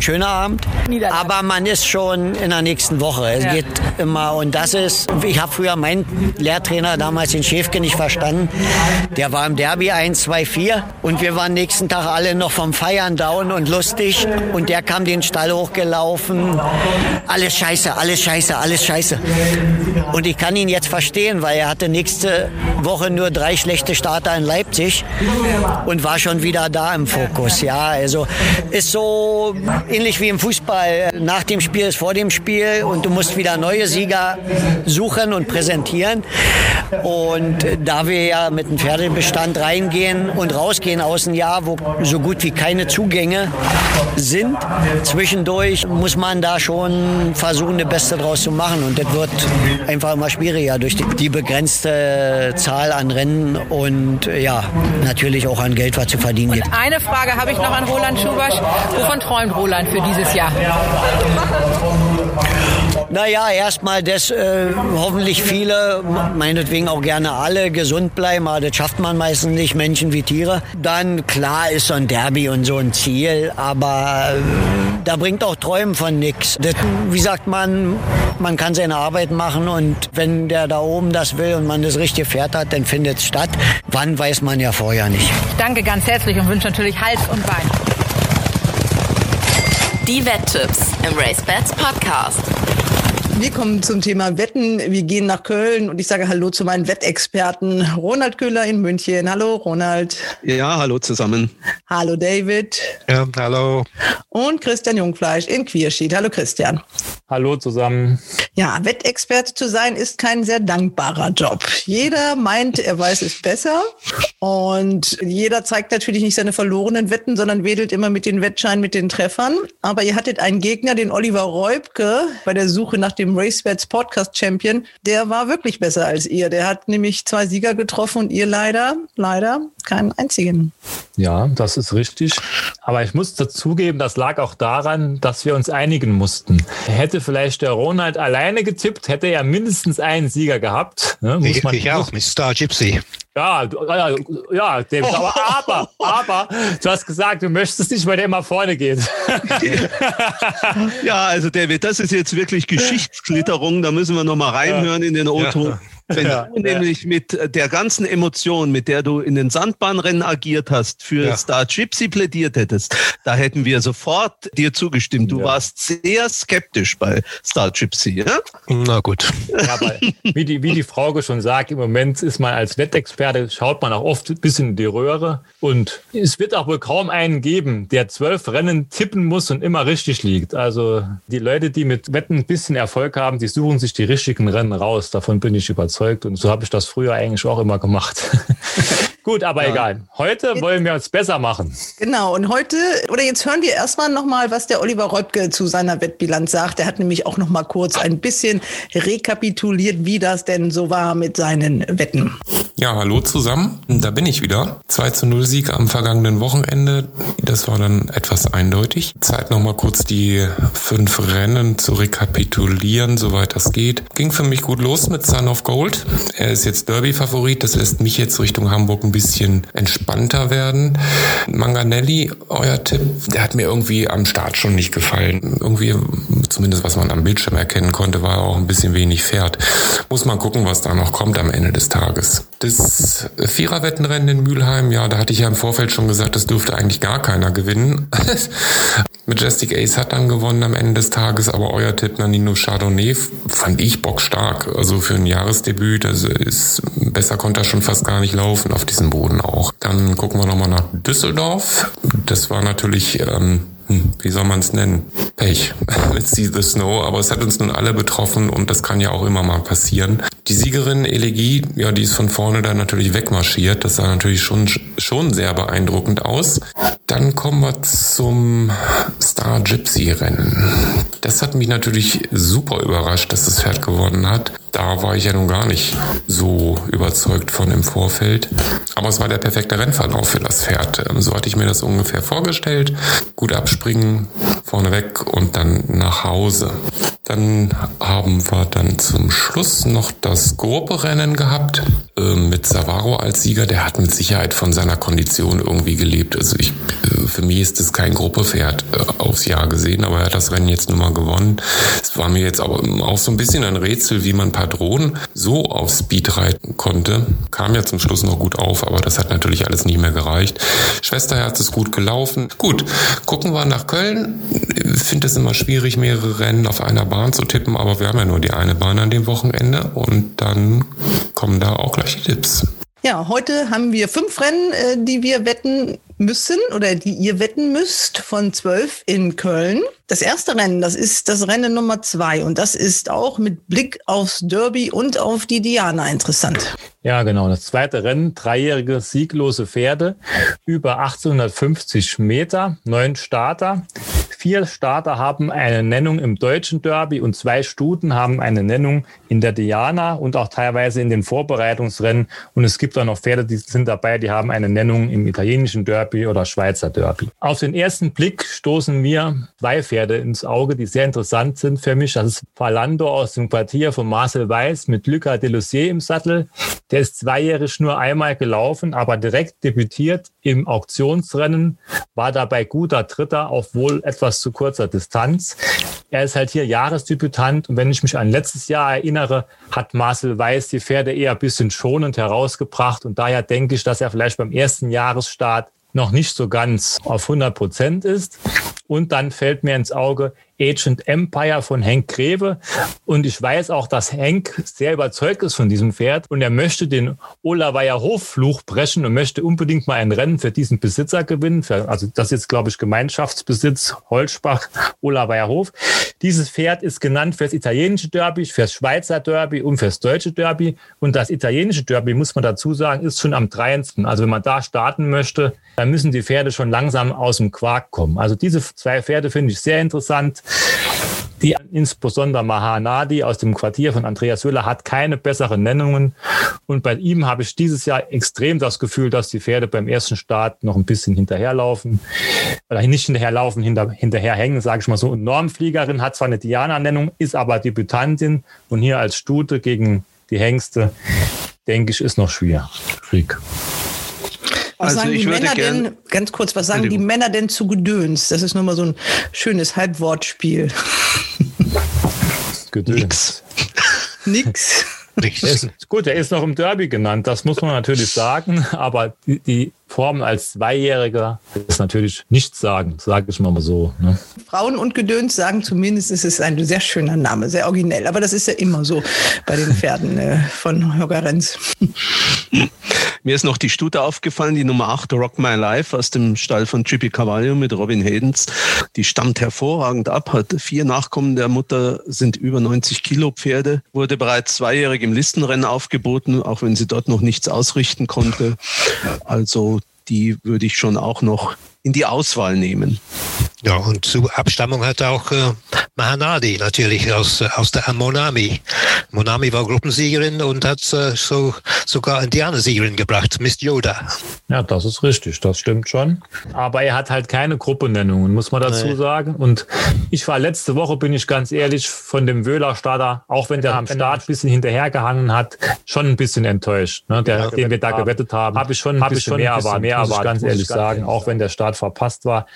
ein schöner Abend, aber man ist schon in der nächsten Woche. Es Ja. geht immer und das ist, ich habe früher meinen Lehrtrainer damals den Schäfke nicht verstanden. Der war im Derby 1, 2, 4 und wir waren nächsten Tag alle noch vom Feiern down und lustig und der kam den Stall hochgelaufen. Alles scheiße, alles scheiße, alles scheiße. Und ich kann ihn jetzt verstehen, weil er hatte nächste Woche nur drei schlechte Starter in Leipzig und war schon wieder da im Fokus. Ja, also ist so ähnlich wie im Fußball. Nach dem Spiel ist vor dem Spiel und du musst wieder neue Sieger suchen und präsentieren. Und da wir ja mit dem Pferdebestand reingehen und rausgehen aus dem Jahr, wo so gut wie keine Zugänge sind, zwischendurch muss man da schon versuchen, das Beste draus zu machen. Und das wird einfach immer schwieriger durch die, die begrenzte Zahl an Rennen und ja, natürlich auch an Geld, was zu verdienen gibt. Eine Frage habe ich noch an Roland Schubasch. Wovon träumt Roland sein für dieses Jahr? Naja, erstmal, dass äh, hoffentlich viele, meinetwegen auch gerne alle, gesund bleiben, aber das schafft man meistens nicht, Menschen wie Tiere. Dann, klar, ist so ein Derby und so ein Ziel, aber äh, da bringt auch Träumen von nix. Das, wie sagt man, man kann seine Arbeit machen und wenn der da oben das will und man das richtige Pferd hat, dann findet es statt. Wann, weiß man ja vorher nicht. Ich danke ganz herzlich und wünsche natürlich Hals und Bein. Die Wetttipps im Race Bats Podcast. Wir kommen zum Thema Wetten. Wir gehen nach Köln und ich sage Hallo zu meinen Wettexperten. Ronald Köhler in München. Hallo, Ronald. Ja, hallo zusammen. Hallo, David. Ja, hallo. Und Christian Jungfleisch in Queerschied. Hallo, Christian. Hallo zusammen. Ja, Wettexperte zu sein ist kein sehr dankbarer Job. Jeder meint, er weiß es besser und jeder zeigt natürlich nicht seine verlorenen Wetten, sondern wedelt immer mit den Wettscheinen, mit den Treffern. Aber ihr hattet einen Gegner, den Oliver Reubke, bei der Suche nach dem RaceBets Podcast Champion. Der war wirklich besser als ihr. Der hat nämlich zwei Sieger getroffen und ihr leider, leider keinen einzigen. Ja, das ist richtig. Aber ich muss dazugeben, das lag auch daran, dass wir uns einigen mussten. Hätte vielleicht der Ronald alleine getippt, hätte er mindestens einen Sieger gehabt. Ne? ich, man, ich auch, mit Star Gypsy. Ja, ja, ja David, oh. aber, aber, aber, du hast gesagt, du möchtest nicht, weil der immer vorne geht. ja, also David, das ist jetzt wirklich Geschichtsklitterung, da müssen wir nochmal reinhören ja. in den Auto. Ja. Wenn ja, du ja. nämlich mit der ganzen Emotion, mit der du in den Sandbahnrennen agiert hast, für ja. Star Gypsy plädiert hättest, da hätten wir sofort dir zugestimmt. Du warst sehr skeptisch bei Star Gypsy, ja? Na gut. Ja, weil, wie, die, wie die Frauke schon sagt, im Moment ist man als Wettexperte, schaut man auch oft ein bisschen in die Röhre und es wird auch wohl kaum einen geben, der zwölf Rennen tippen muss und immer richtig liegt. Also die Leute, die mit Wetten ein bisschen Erfolg haben, die suchen sich die richtigen Rennen raus. Davon bin ich überzeugt überzeugt und so habe ich das früher eigentlich auch immer gemacht. Gut, aber ja. egal. Heute wollen wir uns besser machen. Genau, und heute, oder jetzt hören wir erstmal nochmal, was der Oliver Röpke zu seiner Wettbilanz sagt. Er hat nämlich auch nochmal kurz ein bisschen rekapituliert, wie das denn so war mit seinen Wetten. Ja, hallo zusammen. Da bin ich wieder. 2 zu 0 Sieg am vergangenen Wochenende. Das war dann etwas eindeutig. Zeit nochmal kurz die fünf Rennen zu rekapitulieren, soweit das geht. Ging für mich gut los mit Son of Gold. Er ist jetzt Derby-Favorit. Das lässt mich jetzt Richtung Hamburg ein bisschen entspannter werden. Manganelli, euer Tipp, der hat mir irgendwie am Start schon nicht gefallen. Irgendwie, zumindest was man am Bildschirm erkennen konnte, war auch ein bisschen wenig Pferd. Muss man gucken, was da noch kommt am Ende des Tages. Das Viererwettenrennen in Mülheim, ja, da hatte ich ja im Vorfeld schon gesagt, das dürfte eigentlich gar keiner gewinnen. Majestic Ace hat dann gewonnen am Ende des Tages, aber euer Tipp Nanino Chardonnay fand ich bockstark. Also für ein Jahresdebüt, also ist, besser konnte er schon fast gar nicht laufen auf diesem Boden auch. Dann gucken wir nochmal nach Düsseldorf. Das war natürlich ähm, hm, wie soll man es nennen? Pech. Let's see the snow. Aber es hat uns nun alle betroffen und das kann ja auch immer mal passieren. Die Siegerin Elegie, ja, die ist von vorne dann natürlich wegmarschiert. Das sah natürlich schon, schon sehr beeindruckend aus. Dann kommen wir zum Star Gypsy Rennen. Das hat mich natürlich super überrascht, dass das Pferd gewonnen hat. Da war ich ja nun gar nicht so überzeugt von im Vorfeld. Aber es war der perfekte Rennverlauf für das Pferd. Ähm, so hatte ich mir das ungefähr vorgestellt. Gut abspringen, vorneweg und dann nach Hause. Dann haben wir dann zum Schluss noch das Grupperennen gehabt äh, mit Savaro als Sieger. Der hat mit Sicherheit von seiner Kondition irgendwie gelebt. Also ich, äh, für mich ist es kein Gruppepferd äh, aufs Jahr gesehen, aber er hat das Rennen jetzt nun mal gewonnen. Es war mir jetzt aber auch so ein bisschen ein Rätsel, wie man Padron so auf Speed reiten konnte. Kam ja zum Schluss noch gut auf, aber das hat natürlich alles nicht mehr gereicht. Schwesterherz ist gut gelaufen. Gut, gucken wir nach Köln. Ich finde es immer schwierig, mehrere Rennen auf einer Bahn Bahn zu tippen, aber wir haben ja nur die eine Bahn an dem Wochenende und dann kommen da auch gleich die Tipps. Ja, heute haben wir fünf Rennen, äh, die wir wetten müssen oder die ihr wetten müsst von zwölf in Köln. Das erste Rennen, das ist das Rennen Nummer zwei und das ist auch mit Blick aufs Derby und auf die Diana interessant. Ja, genau. Das zweite Rennen, dreijährige sieglose Pferde, über 1850 Meter, neun Starter, vier Starter haben eine Nennung im deutschen Derby und zwei Stuten haben eine Nennung in der Diana und auch teilweise in den Vorbereitungsrennen. Und es gibt auch noch Pferde, die sind dabei, die haben eine Nennung im italienischen Derby oder Schweizer Derby. Auf den ersten Blick stoßen mir zwei Pferde ins Auge, die sehr interessant sind für mich. Das ist Falando aus dem Quartier von Marcel Weiß mit Lucas Delussier im Sattel. Der ist zweijährig nur einmal gelaufen, aber direkt debütiert im Auktionsrennen, war dabei guter Dritter auf wohl etwas zu kurzer Distanz. Er ist halt hier Jahresdebütant und wenn ich mich an letztes Jahr erinnere, hat Marcel Weiß die Pferde eher ein bisschen schonend herausgebracht und daher denke ich, dass er vielleicht beim ersten Jahresstart noch nicht so ganz auf 100 Prozent ist. Und dann fällt mir ins Auge, Agent Empire von Henk Greve. Und ich weiß auch, dass Henk sehr überzeugt ist von diesem Pferd und er möchte den Olaweyer Hoffluch brechen und möchte unbedingt mal ein Rennen für diesen Besitzer gewinnen. Also das ist jetzt, glaube ich, Gemeinschaftsbesitz Holzbach, Olaweyer Hof. Dieses Pferd ist genannt fürs italienische Derby, fürs Schweizer Derby und fürs deutsche Derby. Und das italienische Derby, muss man dazu sagen, ist schon am 30. Also wenn man da starten möchte, dann müssen die Pferde schon langsam aus dem Quark kommen. Also diese zwei Pferde finde ich sehr interessant. Die insbesondere Mahanadi aus dem Quartier von Andreas Höhler hat keine besseren Nennungen. Und bei ihm habe ich dieses Jahr extrem das Gefühl, dass die Pferde beim ersten Start noch ein bisschen hinterherlaufen. Oder nicht hinterherlaufen, hinter, hinterherhängen, sage ich mal so. Und Normfliegerin hat zwar eine Diana-Nennung, ist aber Debütantin. Und hier als Stute gegen die Hengste, denke ich, ist noch schwierig. Was also sagen die Männer denn, ganz kurz, was sagen die Männer denn zu Gedöns? Das ist nochmal so ein schönes Halbwortspiel. Gedöns. Nix. Nix. Der ist, gut, er ist noch im Derby genannt, das muss man natürlich sagen, aber die, die Form als Zweijähriger ist natürlich nichts sagen, sage ich mal so. Ne? Frauen und Gedöns sagen zumindest, es ist ein sehr schöner Name, sehr originell. Aber das ist ja immer so bei den Pferden äh, von Holger Renz. Mir ist noch die Stute aufgefallen, die Nummer 8, Rock My Life aus dem Stall von Chippy Cavallo mit Robin Hedens. Die stammt hervorragend ab, hat vier Nachkommen der Mutter, sind über 90 Kilo Pferde, wurde bereits zweijährig im Listenrennen aufgeboten, auch wenn sie dort noch nichts ausrichten konnte. Also die würde ich schon auch noch in die Auswahl nehmen. Ja, und zur Abstammung hat auch äh, Mahanadi natürlich aus, aus der Monami. Monami war Gruppensiegerin und hat äh, so, sogar Indianersiegerin gebracht, Miss Yoda. Ja, das ist richtig, das stimmt schon. Aber er hat halt keine Gruppennennungen, muss man dazu nee. sagen. Und ich war letzte Woche, bin ich ganz ehrlich, von dem Wöhler-Starter, auch wenn der am Start ein bisschen hinterhergehangen hat, schon ein bisschen enttäuscht. Ne? Der, ja, den wir da gewettet haben, habe ich schon ein bisschen mehr erwartet, mehr erwartet, ganz ehrlich sagen, auch wenn der Start verpasst war.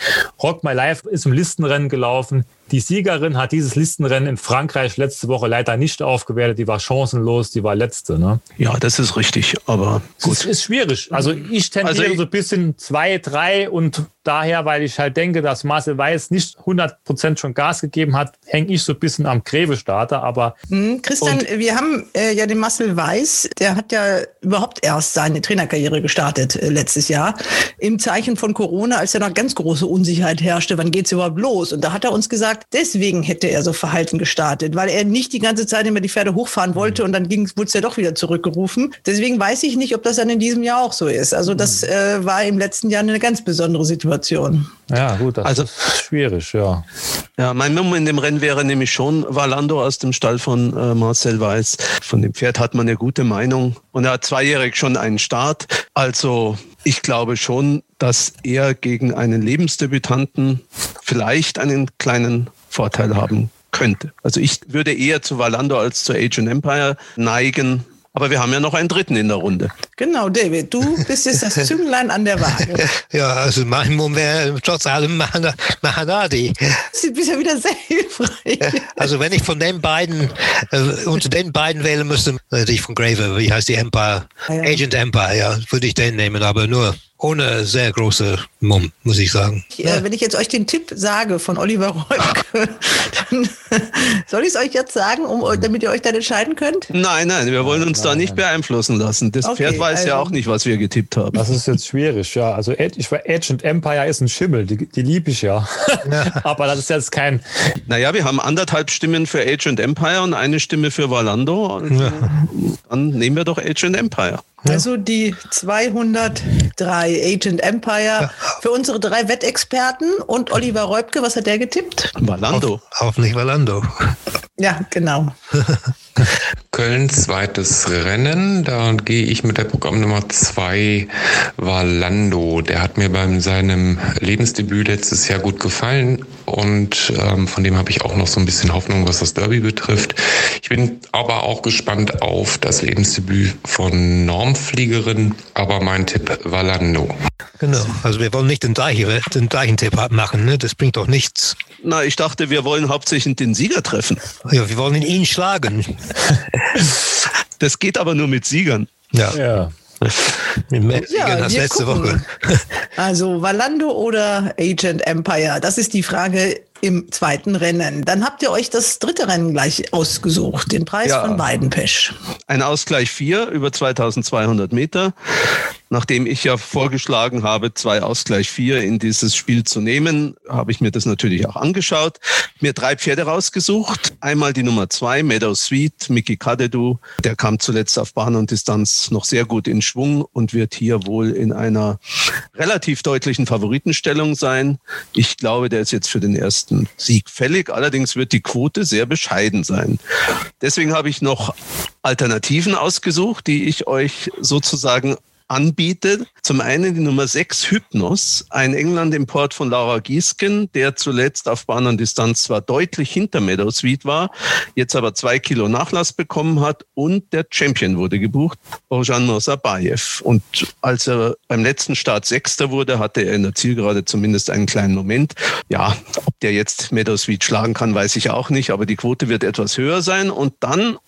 Rock My Life ist im Listenrennen gelaufen. Die Siegerin hat dieses Listenrennen in Frankreich letzte Woche leider nicht aufgewertet. Die war chancenlos, die war letzte. Ne? Ja, das ist richtig, aber gut. Es ist schwierig. Also ich tendiere also ich, so ein bisschen zwei, drei und daher, weil ich halt denke, dass Marcel Weiß nicht 100% schon Gas gegeben hat, hänge ich so ein bisschen am Greve-Starter. Aber mhm, Christian, wir haben äh, ja den Marcel Weiß, der hat ja überhaupt erst seine Trainerkarriere gestartet äh, letztes Jahr. Im Zeichen von Corona, als ja noch ganz große Unsicherheit herrschte, wann geht's überhaupt los? Und da hat er uns gesagt, deswegen hätte er so verhalten gestartet, weil er nicht die ganze Zeit immer die Pferde hochfahren wollte mhm. und dann wurde es ja doch wieder zurückgerufen. Deswegen weiß ich nicht, ob das dann in diesem Jahr auch so ist. Also das mhm. äh, war im letzten Jahr eine ganz besondere Situation. Ja, gut, das also, ist schwierig, ja. Ja, mein Nummer in dem Rennen wäre nämlich schon Valando aus dem Stall von äh, Marcel Weiß. Von dem Pferd hat man eine gute Meinung und er hat zweijährig schon einen Start. Also ich glaube schon, dass er gegen einen Lebensdebütanten vielleicht einen kleinen Vorteil haben könnte. Also ich würde eher zu Valando als zu Agent Empire neigen. Aber wir haben ja noch einen dritten in der Runde. Genau, David, du bist jetzt das Zünglein an der Waage. Ja, also mein wäre trotz allem Mahanadi. Du bist ja wieder sehr hilfreich. Also wenn ich von den beiden, äh, unter den beiden wählen müsste, würde ich von Graver, wie heißt die Empire? Ja, ja. Agent Empire, ja, würde ich den nehmen, aber nur ohne sehr große Mumm, muss ich sagen. Ja. Äh, wenn ich jetzt euch den Tipp sage von Oliver Reumke, dann soll ich es euch jetzt sagen, um, damit ihr euch dann entscheiden könnt? Nein, nein, wir wollen uns nein, da nicht nein. beeinflussen lassen. Das okay, Pferd weiß also, ja auch nicht, was wir getippt haben. Das ist jetzt schwierig, ja. Also ich, Agent Empire ist ein Schimmel, die, die liebe ich ja. ja. Aber das ist jetzt kein... Naja, wir haben anderthalb Stimmen für Agent Empire und eine Stimme für Valando. Also, ja. Dann nehmen wir doch Agent Empire. Also die 203 Agent Empire für unsere drei Wettexperten und Oliver Reubke, was hat der getippt? Valando. Hoffentlich Valando. Ja, genau. Köln, zweites Rennen. Da gehe ich mit der Programmnummer 2 Valando. Der hat mir bei seinem Lebensdebüt letztes Jahr gut gefallen und ähm, von dem habe ich auch noch so ein bisschen Hoffnung, was das Derby betrifft. Ich bin aber auch gespannt auf das Lebensdebüt von Normfliegerin, aber mein Tipp Valando. Genau, also wir wollen nicht den gleichen, den gleichen Tipp machen, ne? das bringt doch nichts. Na, ich dachte, wir wollen hauptsächlich den Sieger treffen. Ja, wir wollen ihn schlagen. Das geht aber nur mit Siegern. Ja. ja. Mit Siegern Ja, als letzte gucken. Woche. Also Valando oder Agent Empire, das ist die Frage im zweiten Rennen. Dann habt ihr euch das dritte Rennen gleich ausgesucht, den Preis Ja. von Weidenpesch. Ein Ausgleich 4 über 2200 Meter. Nachdem ich ja vorgeschlagen habe, zwei Ausgleich 4 in dieses Spiel zu nehmen, habe ich mir das natürlich auch angeschaut. Mir drei Pferde rausgesucht. Einmal die Nummer 2, Meadow Sweet, Miki Kadedu. Der kam zuletzt auf Bahn und Distanz noch sehr gut in Schwung und wird hier wohl in einer relativ deutlichen Favoritenstellung sein. Ich glaube, der ist jetzt für den ersten Sieg fällig. Allerdings wird die Quote sehr bescheiden sein. Deswegen habe ich noch Alternativen ausgesucht, die ich euch sozusagen anbietet. Zum einen die Nummer 6 Hypnos, ein England-Import von Laura Giesken, der zuletzt auf Bahn und Distanz zwar deutlich hinter Meadow Sweet war, jetzt aber zwei Kilo Nachlass bekommen hat und der Champion wurde gebucht, Bojan Mosabayev. Und als er beim letzten Start Sechster wurde, hatte er in der Zielgerade zumindest einen kleinen Moment. Ja, ob der jetzt Meadow Sweet schlagen kann, weiß ich auch nicht, aber die Quote wird etwas höher sein. Und dann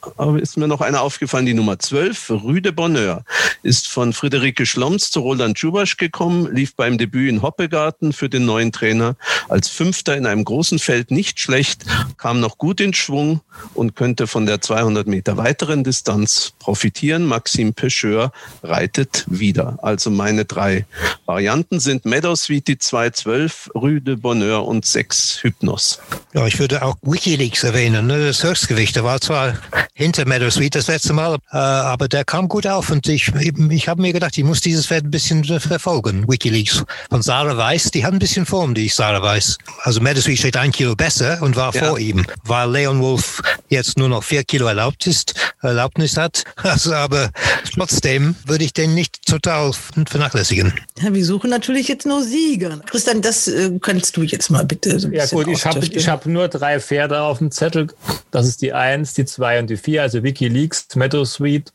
ist mir noch einer aufgefallen, die Nummer 12, Rüde Bonheur, ist von Friederike Schloms zu Roland Schubasch gekommen, lief beim Debüt in Hoppegarten für den neuen Trainer als Fünfter in einem großen Feld nicht schlecht, kam noch gut in Schwung und könnte von der 200 Meter weiteren Distanz profitieren. Maxim Pecheur reitet wieder. Also meine drei Varianten sind Meadow Sweet, die 212, Rüde Bonheur und 6 Hypnos. Ja, ich würde auch Wikileaks erwähnen. Ne? Das Höchstgewicht, der war zwar hinter Meadow Sweet das letzte Mal, äh, aber der kam gut auf und ich, ich habe mir gedacht, ich muss dieses Pferd ein bisschen verfolgen. Wikileaks von Sarah Weiss, die hat ein bisschen Form, die Sarah Weiss. Also Meadow Sweet steht ein Kilo besser und war Ja. vor ihm, weil Leon Wolf jetzt nur noch vier Kilo erlaubt ist, Erlaubnis hat. Also, aber trotzdem würde ich den nicht total vernachlässigen. Ja, wir suchen natürlich jetzt nur Sieger. Christian, das äh, kannst du jetzt mal bitte so ein Ja gut, ich habe ich hab nur drei Pferde auf dem Zettel. Das ist die 1, die 2 und die 4, also Wikileaks, Meadow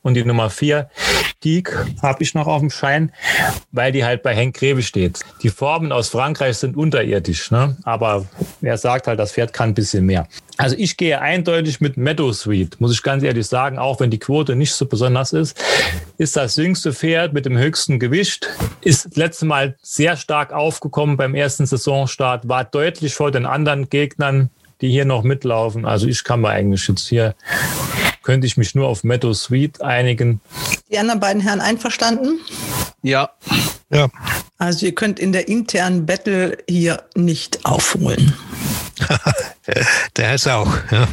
und die Nummer 4, Geek, habe ich noch auf dem Schein, weil die halt bei Henk Greve steht. Die Formen aus Frankreich sind unterirdisch, ne? aber wer sagt halt, das Pferd kann ein bisschen mehr. Also ich gehe eindeutig mit Meadow Sweet, muss ich ganz ehrlich sagen, auch wenn die Quote nicht so besonders ist. Ist das jüngste Pferd mit dem höchsten Gewicht, ist letztes Mal sehr stark aufgekommen beim ersten Saisonstart, war deutlich vor den anderen Gegnern, die hier noch mitlaufen. Also ich kann mir eigentlich jetzt hier, könnte ich mich nur auf Meadow Sweet einigen. Die anderen beiden Herren einverstanden? Ja. Ja. Also ihr könnt in der internen Battle hier nicht aufholen. Der ist auch. Ja.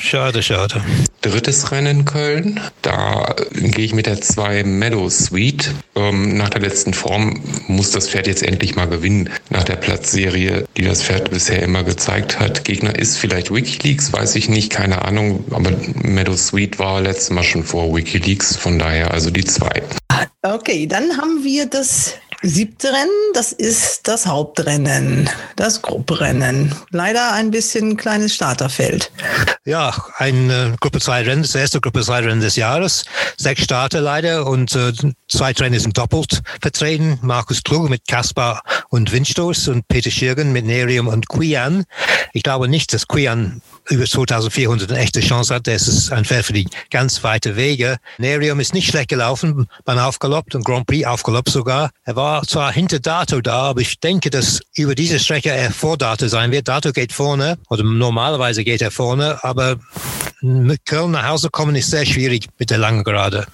Schade, schade. Drittes Rennen Köln, da gehe ich mit der 2 Meadow Sweet. Ähm, nach der letzten Form muss das Pferd jetzt endlich mal gewinnen. Nach der Platzserie, die das Pferd bisher immer gezeigt hat. Gegner ist vielleicht Wikileaks, weiß ich nicht, keine Ahnung. Aber Meadow Sweet war letztes Mal schon vor Wikileaks, von daher also die 2. Okay, dann haben wir das siebte Rennen. Das ist das Hauptrennen, das Grupperennen. Leider ein bisschen kleines Starterfeld. Ja, ein äh, Gruppe 2 Rennen, das erste Gruppe 2 Rennen des Jahres. Sechs Starter leider und äh, zwei Trainer sind doppelt vertreten. Markus Klug mit Kaspar und Windstoß und Peter Schirgen mit Nerium und Quian. Ich glaube nicht, dass Quian über 2400 eine echte Chance hat. Das ist ein Pferd für die ganz weite Wege. Nerium ist nicht schlecht gelaufen beim Aufgalopp und Grand Prix Aufgalopp sogar. Er war zwar hinter Dato da, aber ich denke, dass über diese Strecke er vor Dato sein wird. Dato geht vorne oder normalerweise geht er vorne, aber mit Köln nach Hause kommen ist sehr schwierig mit der langen Gerade.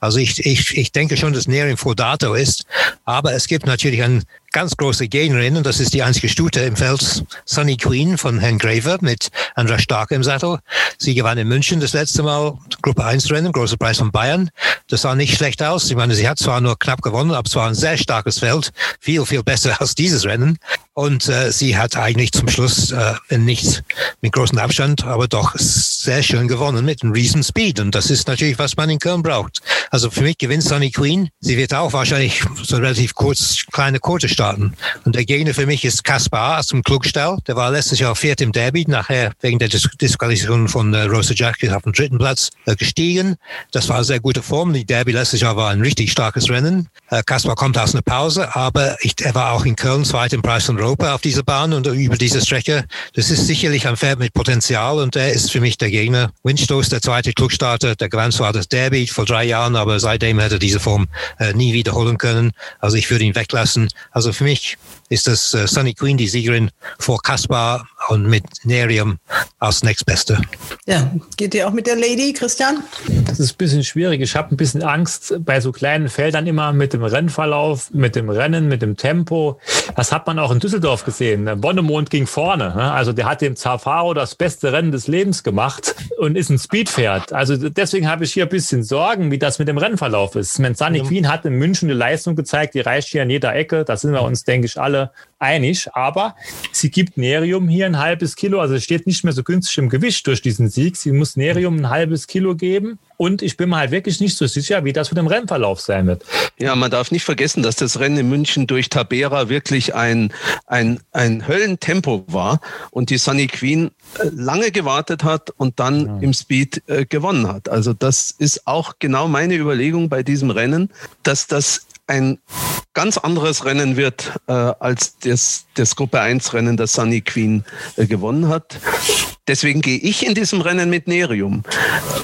Also ich, ich, ich denke schon, dass Nerium vor Dato ist, aber es gibt natürlich einen ganz große Gegnerin und das ist die einzige Stute im Feld, Sunny Queen von Herrn Graver mit Andra Stark im Sattel. Sie gewann in München das letzte Mal Gruppe 1 Rennen, großer Preis von Bayern. Das sah nicht schlecht aus. Ich meine, sie hat zwar nur knapp gewonnen, aber es war ein sehr starkes Feld. Viel, viel besser als dieses Rennen. Und äh, sie hat eigentlich zum Schluss äh, nicht mit großem Abstand, aber doch sehr schön gewonnen mit einem riesen Speed. Und das ist natürlich, was man in Köln braucht. Also für mich gewinnt Sunny Queen. Sie wird auch wahrscheinlich so relativ kurz, kleine Kurse starten. Und der Gegner für mich ist Kaspar aus dem Klugstall. Der war letztes Jahr viert im Derby, nachher wegen der Dis Disqualifikation von äh, Rosa Jackson auf den dritten Platz äh, gestiegen. Das war eine sehr gute Form. Die Derby letztes Jahr war ein richtig starkes Rennen. Äh, Kaspar kommt aus einer Pause, aber ich, er war auch in Köln zweit im Preis von Europa auf dieser Bahn und über diese Strecke. Das ist sicherlich ein Pferd mit Potenzial und der ist für mich der Gegner. Windstoß, der zweite Klugstarter, der gewann zwar das Derby vor drei Jahren, aber seitdem er diese Form äh, nie wiederholen können. Also ich würde ihn weglassen. Also für mich ist das äh, Sunny Queen die Siegerin vor Kaspar und mit Nerium als nächstbeste. Ja, geht ihr auch mit der Lady, Christian? Das ist ein bisschen schwierig. Ich habe ein bisschen Angst bei so kleinen Feldern immer mit dem Rennverlauf, mit dem Rennen, mit dem Tempo. Das hat man auch in Düsseldorf gesehen. Bonnemond ging vorne. Ne? Also der hat dem Zafaro das beste Rennen des Lebens gemacht und ist ein Speedpferd. Also deswegen habe ich hier ein bisschen Sorgen, wie das mit dem Rennverlauf ist. Sunny Queen hat in München eine Leistung gezeigt, die reicht hier an jeder Ecke. Da sind wir uns, denke ich, alle einig. Aber sie gibt Nerium hier ein halbes Kilo. Also es steht nicht mehr so günstig im Gewicht durch diesen Sieg. Sie muss Nerium ein halbes Kilo geben. Und ich bin mir halt wirklich nicht so sicher, wie das mit dem Rennverlauf sein wird. Ja, man darf nicht vergessen, dass das Rennen in München durch Tabera wirklich ein, ein, ein Höllentempo war und die Sunny Queen äh, lange gewartet hat und dann ja. im Speed äh, gewonnen hat. Also das ist auch genau meine Überlegung bei diesem Rennen, dass das ein ganz anderes Rennen wird äh, als das, das Gruppe 1 Rennen, das Sunny Queen äh, gewonnen hat. Deswegen gehe ich in diesem Rennen mit Nerium,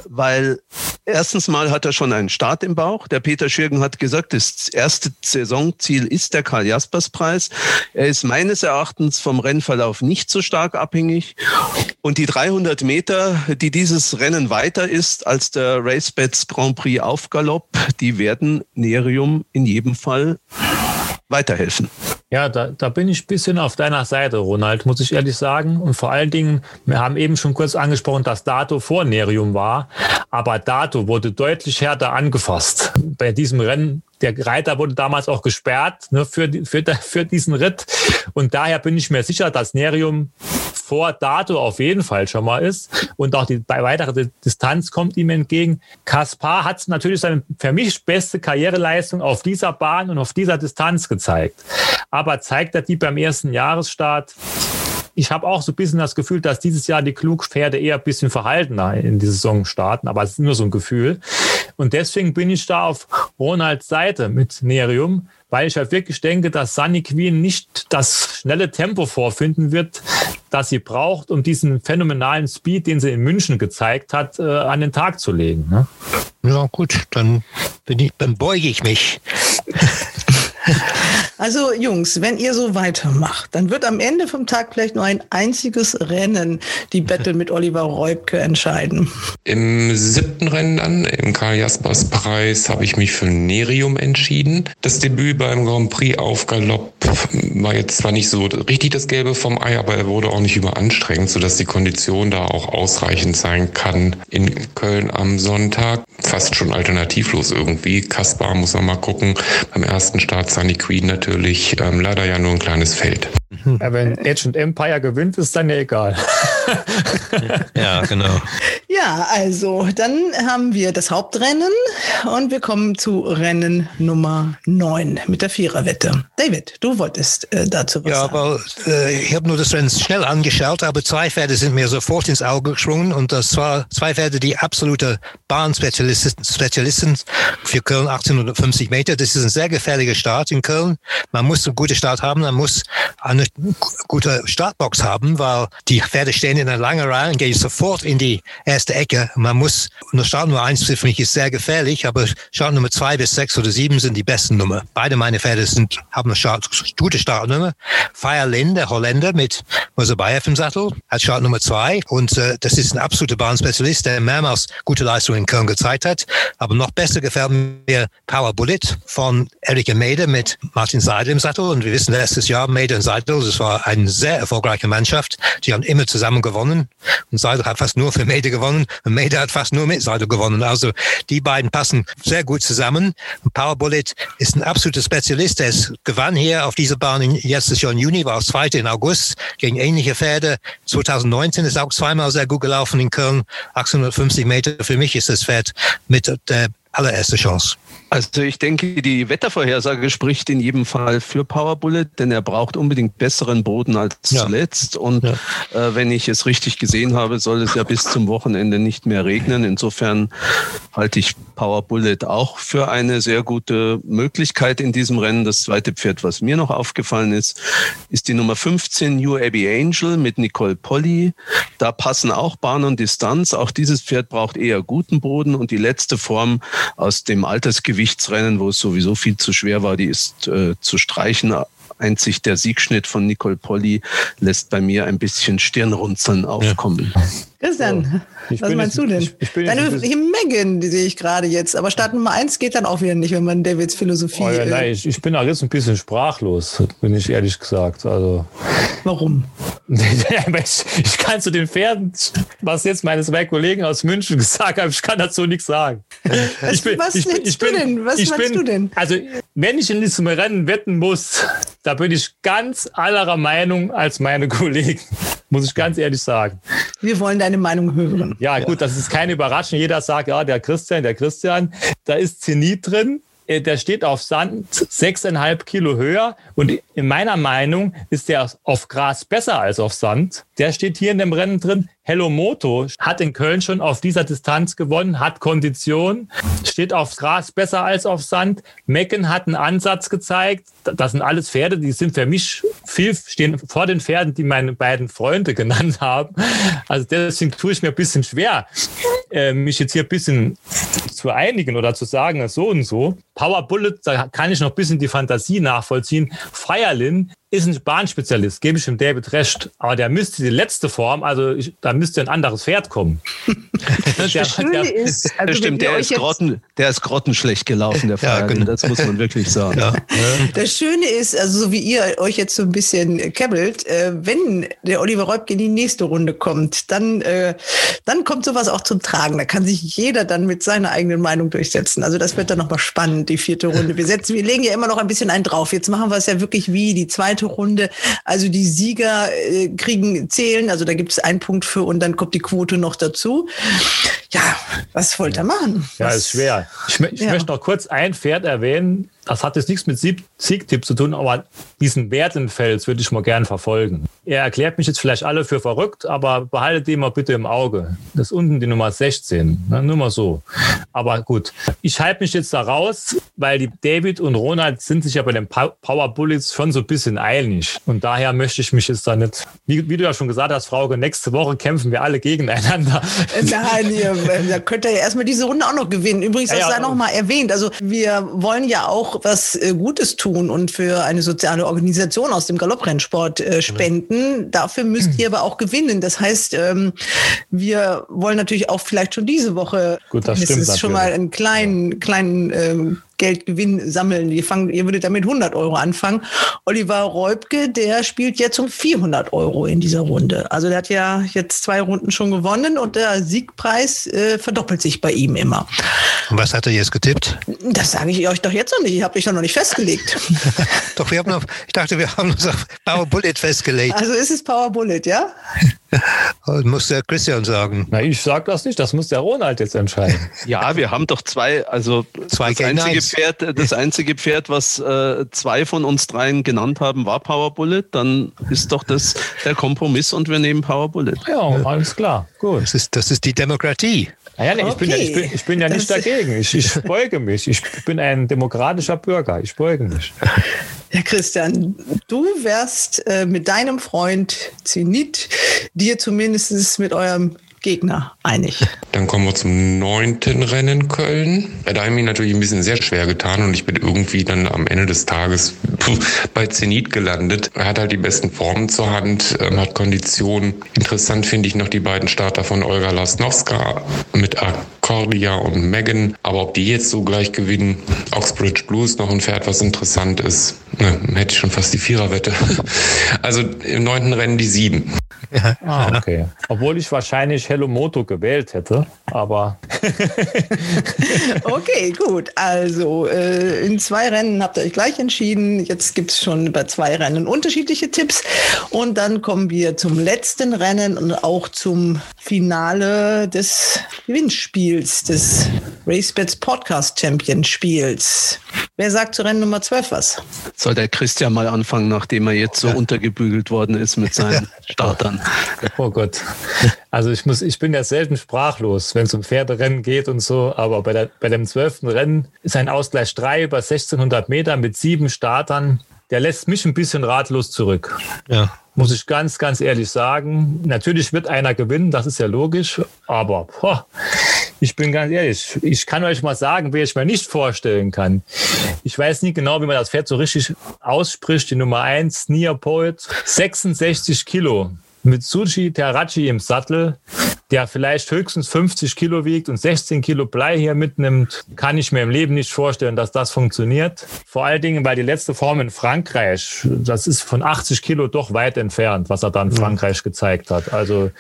weil erstens mal hat er schon einen Start im Bauch. Der Peter Schürgen hat gesagt, das erste Saisonziel ist der Karl Jaspers Preis. Er ist meines Erachtens vom Rennverlauf nicht so stark abhängig. Und die 300 Meter, die dieses Rennen weiter ist als der RaceBets Grand Prix auf Galopp, die werden Nerium in jedem Fall weiterhelfen. Ja, da, da bin ich ein bisschen auf deiner Seite, Ronald, muss ich ehrlich sagen. Und vor allen Dingen, wir haben eben schon kurz angesprochen, dass Dato vor Nerium war. Aber Dato wurde deutlich härter angefasst. Bei diesem Rennen der Reiter wurde damals auch gesperrt ne, für, für, für diesen Ritt. Und daher bin ich mir sicher, dass Nerium vor Dato auf jeden Fall schon mal ist. Und auch die weitere Distanz kommt ihm entgegen. Kaspar hat natürlich seine für mich beste Karriereleistung auf dieser Bahn und auf dieser Distanz gezeigt. Aber zeigt er die beim ersten Jahresstart? ich habe auch so ein bisschen das Gefühl, dass dieses Jahr die Klugpferde eher ein bisschen verhaltener in die Saison starten, aber es ist nur so ein Gefühl. Und deswegen bin ich da auf Ronalds Seite mit Nerium, weil ich halt wirklich denke, dass Sunny Queen nicht das schnelle Tempo vorfinden wird, das sie braucht, um diesen phänomenalen Speed, den sie in München gezeigt hat, äh, an den Tag zu legen. Ne? Ja, gut, dann, bin ich, dann beuge ich mich. Also Jungs, wenn ihr so weitermacht, dann wird am Ende vom Tag vielleicht nur ein einziges Rennen die Battle mit Oliver Reubke entscheiden. Im siebten Rennen dann, im Karl Jaspers Preis, habe ich mich für Nerium entschieden. Das Debüt beim Grand Prix auf Galopp war jetzt zwar nicht so richtig das Gelbe vom Ei, aber er wurde auch nicht überanstrengend, sodass die Kondition da auch ausreichend sein kann. In Köln am Sonntag fast schon alternativlos irgendwie. Kaspar muss man mal gucken. Beim ersten Start Sunny Queen natürlich ähm, leider ja nur ein kleines Feld. Ja, wenn Edge und Empire gewinnt, ist dann ja egal. ja, genau. Ja, also dann haben wir das Hauptrennen und wir kommen zu Rennen Nummer 9 mit der Viererwette. David, du wolltest äh, dazu was ja, sagen. Ja, weil äh, ich habe nur das Rennen schnell angeschaut, aber zwei Pferde sind mir sofort ins Auge gesprungen und das war zwei Pferde, die absolute Bahnspezialisten Spezialisten für Köln 1850 Meter. Das ist ein sehr gefährlicher Start in Köln. Man muss einen guten Start haben, man muss eine gute Startbox haben, weil die Pferde stehen in einer langen Reihe und gehen sofort in die erste Ecke. Man muss, nur Start Nummer eins für mich ist sehr gefährlich, aber Start Nummer zwei bis sechs oder sieben sind die besten Nummer. Beide meine Pferde sind, haben eine Start, gute Startnummer. Feierlin, der Holländer mit Mosabayev im Sattel, hat Start Nummer zwei und äh, das ist ein absoluter Bahnspezialist, der mehrmals gute Leistungen in Köln gezeigt hat. Aber noch besser gefällt mir Power Bullet von Erika Meder mit Martin Seidel im Sattel und wir wissen letztes Jahr und Seidel, das war eine sehr erfolgreiche Mannschaft. Die haben immer zusammen gewonnen und Seidel hat fast nur für Meder gewonnen und Meder hat fast nur mit Seidel gewonnen. Also die beiden passen sehr gut zusammen. Power Bullet ist ein absoluter Spezialist. Er gewann hier auf dieser Bahn in, letztes Jahr im Juni, war auch Zweiter in August gegen ähnliche Pferde. 2019 ist auch zweimal sehr gut gelaufen in Köln. 850 Meter. Für mich ist das Pferd mit der allererste Chance. Also ich denke, die Wettervorhersage spricht in jedem Fall für Power Bullet, denn er braucht unbedingt besseren Boden als ja. zuletzt. Und ja. äh, wenn ich es richtig gesehen habe, soll es ja bis zum Wochenende nicht mehr regnen. Insofern halte ich Power Bullet auch für eine sehr gute Möglichkeit in diesem Rennen. Das zweite Pferd, was mir noch aufgefallen ist, ist die Nummer 15 New Abbey Angel mit Nicole Polly. Da passen auch Bahn und Distanz. Auch dieses Pferd braucht eher guten Boden und die letzte Form aus dem Altersgewicht Gewichtsrennen, wo es sowieso viel zu schwer war, die ist äh, zu streichen. Einzig der Siegschnitt von Nicole Polly lässt bei mir ein bisschen Stirnrunzeln aufkommen. Ja. Christian, so, was meinst jetzt, du denn? Ich, ich Deine Mengen, die sehe ich gerade jetzt. Aber Start Nummer eins geht dann auch wieder nicht, wenn man Davids Philosophie. Oh ja, äh, nein, ich, ich, bin auch jetzt ein bisschen sprachlos, bin ich ehrlich gesagt. Also. Warum? ich, kann zu den Pferden, was jetzt meine zwei Kollegen aus München gesagt haben, ich kann dazu nichts sagen. Was, bin, was ich, ich bin, du denn? Was meinst bin, du denn? Also, wenn ich in diesem Rennen wetten muss, da bin ich ganz anderer Meinung als meine Kollegen. Muss ich ganz ehrlich sagen. Wir wollen deine Meinung hören. Ja, gut, das ist keine Überraschung. Jeder sagt, ja, der Christian, der Christian, da ist Zenit drin. Äh, der steht auf Sand sechseinhalb Kilo höher und in meiner Meinung ist der auf Gras besser als auf Sand. Der steht hier in dem Rennen drin. Hello Moto hat in Köln schon auf dieser Distanz gewonnen, hat Kondition, steht auf Gras besser als auf Sand. Mecken hat einen Ansatz gezeigt. Das sind alles Pferde, die sind für mich viel, stehen vor den Pferden, die meine beiden Freunde genannt haben. Also deswegen tue ich mir ein bisschen schwer, äh, mich jetzt hier ein bisschen zu einigen oder zu sagen, so und so. Power Bullet, da kann ich noch ein bisschen die Fantasie nachvollziehen. Feierlin ist ein Bahnspezialist, gebe ich dem David recht. Aber der müsste die letzte Form, also ich, da müsste ein anderes Pferd kommen. das, der, der, ist, also das stimmt, der ist, grotten, der ist grottenschlecht gelaufen, der Feier. Ja, genau. Das muss man wirklich sagen. Ja. Das Schöne ist, also so wie ihr euch jetzt so ein bisschen kebbelt, äh, wenn der Oliver Reubke in die nächste Runde kommt, dann, äh, dann kommt sowas auch zum Tragen. Da kann sich jeder dann mit seiner eigenen Meinung durchsetzen. Also das wird dann nochmal spannend, die vierte Runde. Wir setzen, wir legen ja immer noch ein bisschen einen drauf. Jetzt machen wir es ja wirklich wie die zweite zweite Runde. Also die Sieger äh, kriegen zählen, also da gibt es einen Punkt für und dann kommt die Quote noch dazu. Ja, was wollt ihr machen? Ja, was, ist schwer. Ich, ich ja. möchte noch kurz ein Pferd erwähnen, das hat jetzt nichts mit Siegtipp zu tun, aber diesen Wertenfels würde ich mal gern verfolgen. Er erklärt mich jetzt vielleicht alle für verrückt, aber behaltet den mal bitte im Auge. Das ist unten die Nummer 16, ne? nur mal so. Aber gut, ich halte mich jetzt da raus, weil die David und Ronald sind sich ja bei den Power Bullets schon so ein bisschen einig. Und daher möchte ich mich jetzt da nicht, wie, wie du ja schon gesagt hast, Frauke, nächste Woche kämpfen wir alle gegeneinander. Nein, ihr, da könnt ihr ja erstmal diese Runde auch noch gewinnen. Übrigens, das ja, sei noch mal erwähnt. Also wir wollen ja auch was äh, Gutes tun und für eine soziale Organisation aus dem Galopprennsport äh, spenden. Dafür müsst ihr aber auch gewinnen. Das heißt, ähm, wir wollen natürlich auch vielleicht schon diese Woche, Gut, das, das stimmt ist schon mal einen kleinen, kleinen ähm, Geldgewinn sammeln. Ihr, fangt, ihr würdet damit 100 Euro anfangen. Oliver Reubke, der spielt jetzt um 400 Euro in dieser Runde. Also der hat ja jetzt zwei Runden schon gewonnen und der Siegpreis äh, verdoppelt sich bei ihm immer. Und was hat er jetzt getippt? Das sage ich euch doch jetzt noch nicht. Ich habe mich doch noch nicht festgelegt. doch, wir haben noch, ich dachte, wir haben uns auf Power Bullet festgelegt. Also ist es Power Bullet, ja? Das muss der Christian sagen. Na, ich sage das nicht. Das muss der Ronald jetzt entscheiden. ja, wir haben doch zwei, also zwei das einzige Pferd, das einzige Pferd, was äh, zwei von uns dreien genannt haben, war Power Bullet. Dann ist doch das der Kompromiss und wir nehmen Power Bullet. Ja, alles klar. Gut. Das ist, das ist die Demokratie. Naja, nee, okay. ich, bin ja, ich, bin, ich bin ja nicht dagegen. Ich, ich beuge mich. Ich bin ein demokratischer Bürger. Ich beuge mich. Ja, Christian, du wärst äh, mit deinem Freund Zenit dir zumindest mit eurem Gegner einig. Dann kommen wir zum neunten Rennen Köln. Da habe ich mich natürlich ein bisschen sehr schwer getan und ich bin irgendwie dann am Ende des Tages bei Zenit gelandet. Er hat halt die besten Formen zur Hand, ähm, hat Konditionen. Interessant finde ich noch die beiden Starter von Olga Lasnowska mit Accordia und Megan. Aber ob die jetzt so gleich gewinnen, Oxbridge Blues noch ein Pferd, was interessant ist, ne, hätte ich schon fast die Viererwette. Also im neunten Rennen die sieben. Ah, okay. Obwohl ich wahrscheinlich Hello Moto gewählt hätte, aber. okay, gut. Also äh, in zwei Rennen habt ihr euch gleich entschieden. Jetzt gibt es schon bei zwei Rennen unterschiedliche Tipps. Und dann kommen wir zum letzten Rennen und auch zum Finale des Gewinnspiels, des RaceBets Podcast Champion Spiels. Wer sagt zu Rennen Nummer 12 was? Soll der Christian mal anfangen, nachdem er jetzt so untergebügelt worden ist mit seinen Startern? Oh Gott. Also ich muss, ich bin ja selten sprachlos, wenn es um Pferderennen geht und so, aber bei, der, bei dem zwölften Rennen ist ein Ausgleich 3 über 1600 Meter mit sieben Startern. Der lässt mich ein bisschen ratlos zurück. Ja. Muss ich ganz, ganz ehrlich sagen. Natürlich wird einer gewinnen, das ist ja logisch, aber boah, ich bin ganz ehrlich, ich kann euch mal sagen, wer ich mir nicht vorstellen kann. Ich weiß nicht genau, wie man das Pferd so richtig ausspricht. Die Nummer 1, Neapold, 66 Kilo. Mitsuchi Terachi im Sattel, der vielleicht höchstens 50 Kilo wiegt und 16 Kilo Blei hier mitnimmt, kann ich mir im Leben nicht vorstellen, dass das funktioniert. Vor allen Dingen, weil die letzte Form in Frankreich, das ist von 80 Kilo doch weit entfernt, was er dann in Frankreich gezeigt hat. Also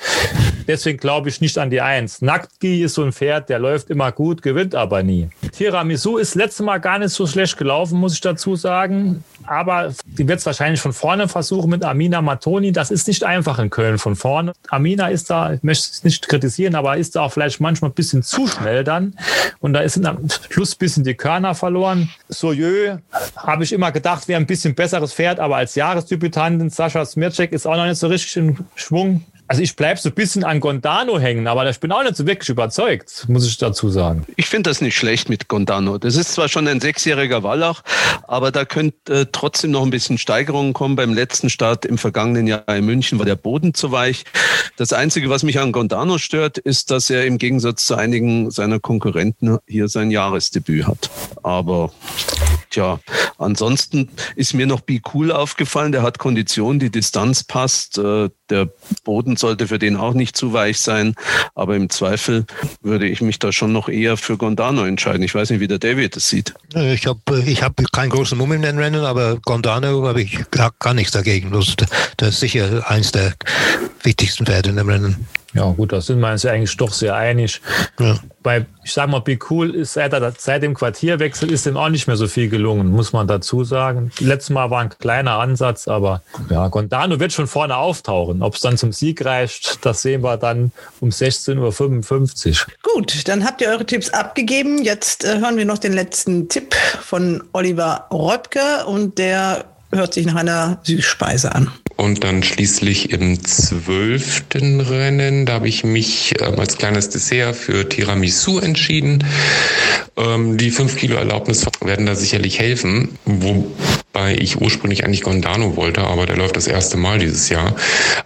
deswegen glaube ich nicht an die Eins. Naktgi ist so ein Pferd, der läuft immer gut, gewinnt aber nie. Tiramisu ist letztes Mal gar nicht so schlecht gelaufen, muss ich dazu sagen. Aber die wird es wahrscheinlich von vorne versuchen mit Amina Matoni. Das ist nicht einfach in Köln von vorne. Amina ist da, ich möchte es nicht kritisieren, aber ist da auch vielleicht manchmal ein bisschen zu schnell dann. Und da ist am Schluss ein bisschen die Körner verloren. Soyeux habe ich immer gedacht, wäre ein bisschen besseres Pferd, aber als Jahresdebütantin Sascha Smircek ist auch noch nicht so richtig in Schwung. Also ich bleibe so ein bisschen an Gondano hängen, aber ich bin auch nicht so wirklich überzeugt, muss ich dazu sagen. Ich finde das nicht schlecht mit Gondano. Das ist zwar schon ein sechsjähriger Wallach, aber da könnte äh, trotzdem noch ein bisschen Steigerung kommen. Beim letzten Start im vergangenen Jahr in München war der Boden zu weich. Das Einzige, was mich an Gondano stört, ist, dass er im Gegensatz zu einigen seiner Konkurrenten hier sein Jahresdebüt hat. Aber Tja, ansonsten ist mir noch Be Cool aufgefallen. Der hat Kondition, die Distanz passt. Äh, der Boden sollte für den auch nicht zu weich sein. Aber im Zweifel würde ich mich da schon noch eher für Gondano entscheiden. Ich weiß nicht, wie der David das sieht. Ich habe ich hab keinen großen Mumm in den Rennen, aber Gondano habe ich gar, gar nichts dagegen. Das, das ist sicher eins der wichtigsten Pferde in dem Rennen. Ja, gut, da sind wir uns ja eigentlich doch sehr einig. Ja. Bei, ich sag mal, Be Cool ist seit, seit dem Quartierwechsel ist ihm auch nicht mehr so viel gelungen, muss man dazu sagen. Letztes Mal war ein kleiner Ansatz, aber ja, wird schon vorne auftauchen. Ob es dann zum Sieg reicht, das sehen wir dann um 16.55 Uhr. Gut, dann habt ihr eure Tipps abgegeben. Jetzt äh, hören wir noch den letzten Tipp von Oliver Röpke und der hört sich nach einer Süßspeise an. Und dann schließlich im zwölften Rennen, da habe ich mich ähm, als kleines Dessert für Tiramisu entschieden. Ähm, die 5 Kilo Erlaubnis werden da sicherlich helfen, wobei ich ursprünglich eigentlich Gondano wollte, aber der läuft das erste Mal dieses Jahr.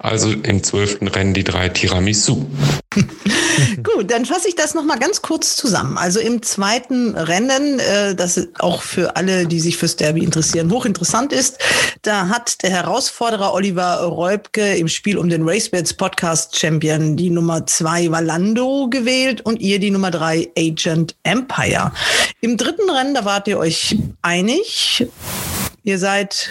Also im zwölften Rennen die drei Tiramisu. Gut, dann fasse ich das nochmal ganz kurz zusammen. Also im zweiten Rennen, äh, das auch für alle, die sich fürs Derby interessieren, hochinteressant ist, da hat der Herausforderer Oliver Räubke im Spiel um den RaceBets Podcast Champion die Nummer zwei Valando gewählt und ihr die Nummer drei Agent Empire. Im dritten Rennen, da wart ihr euch einig. Ihr seid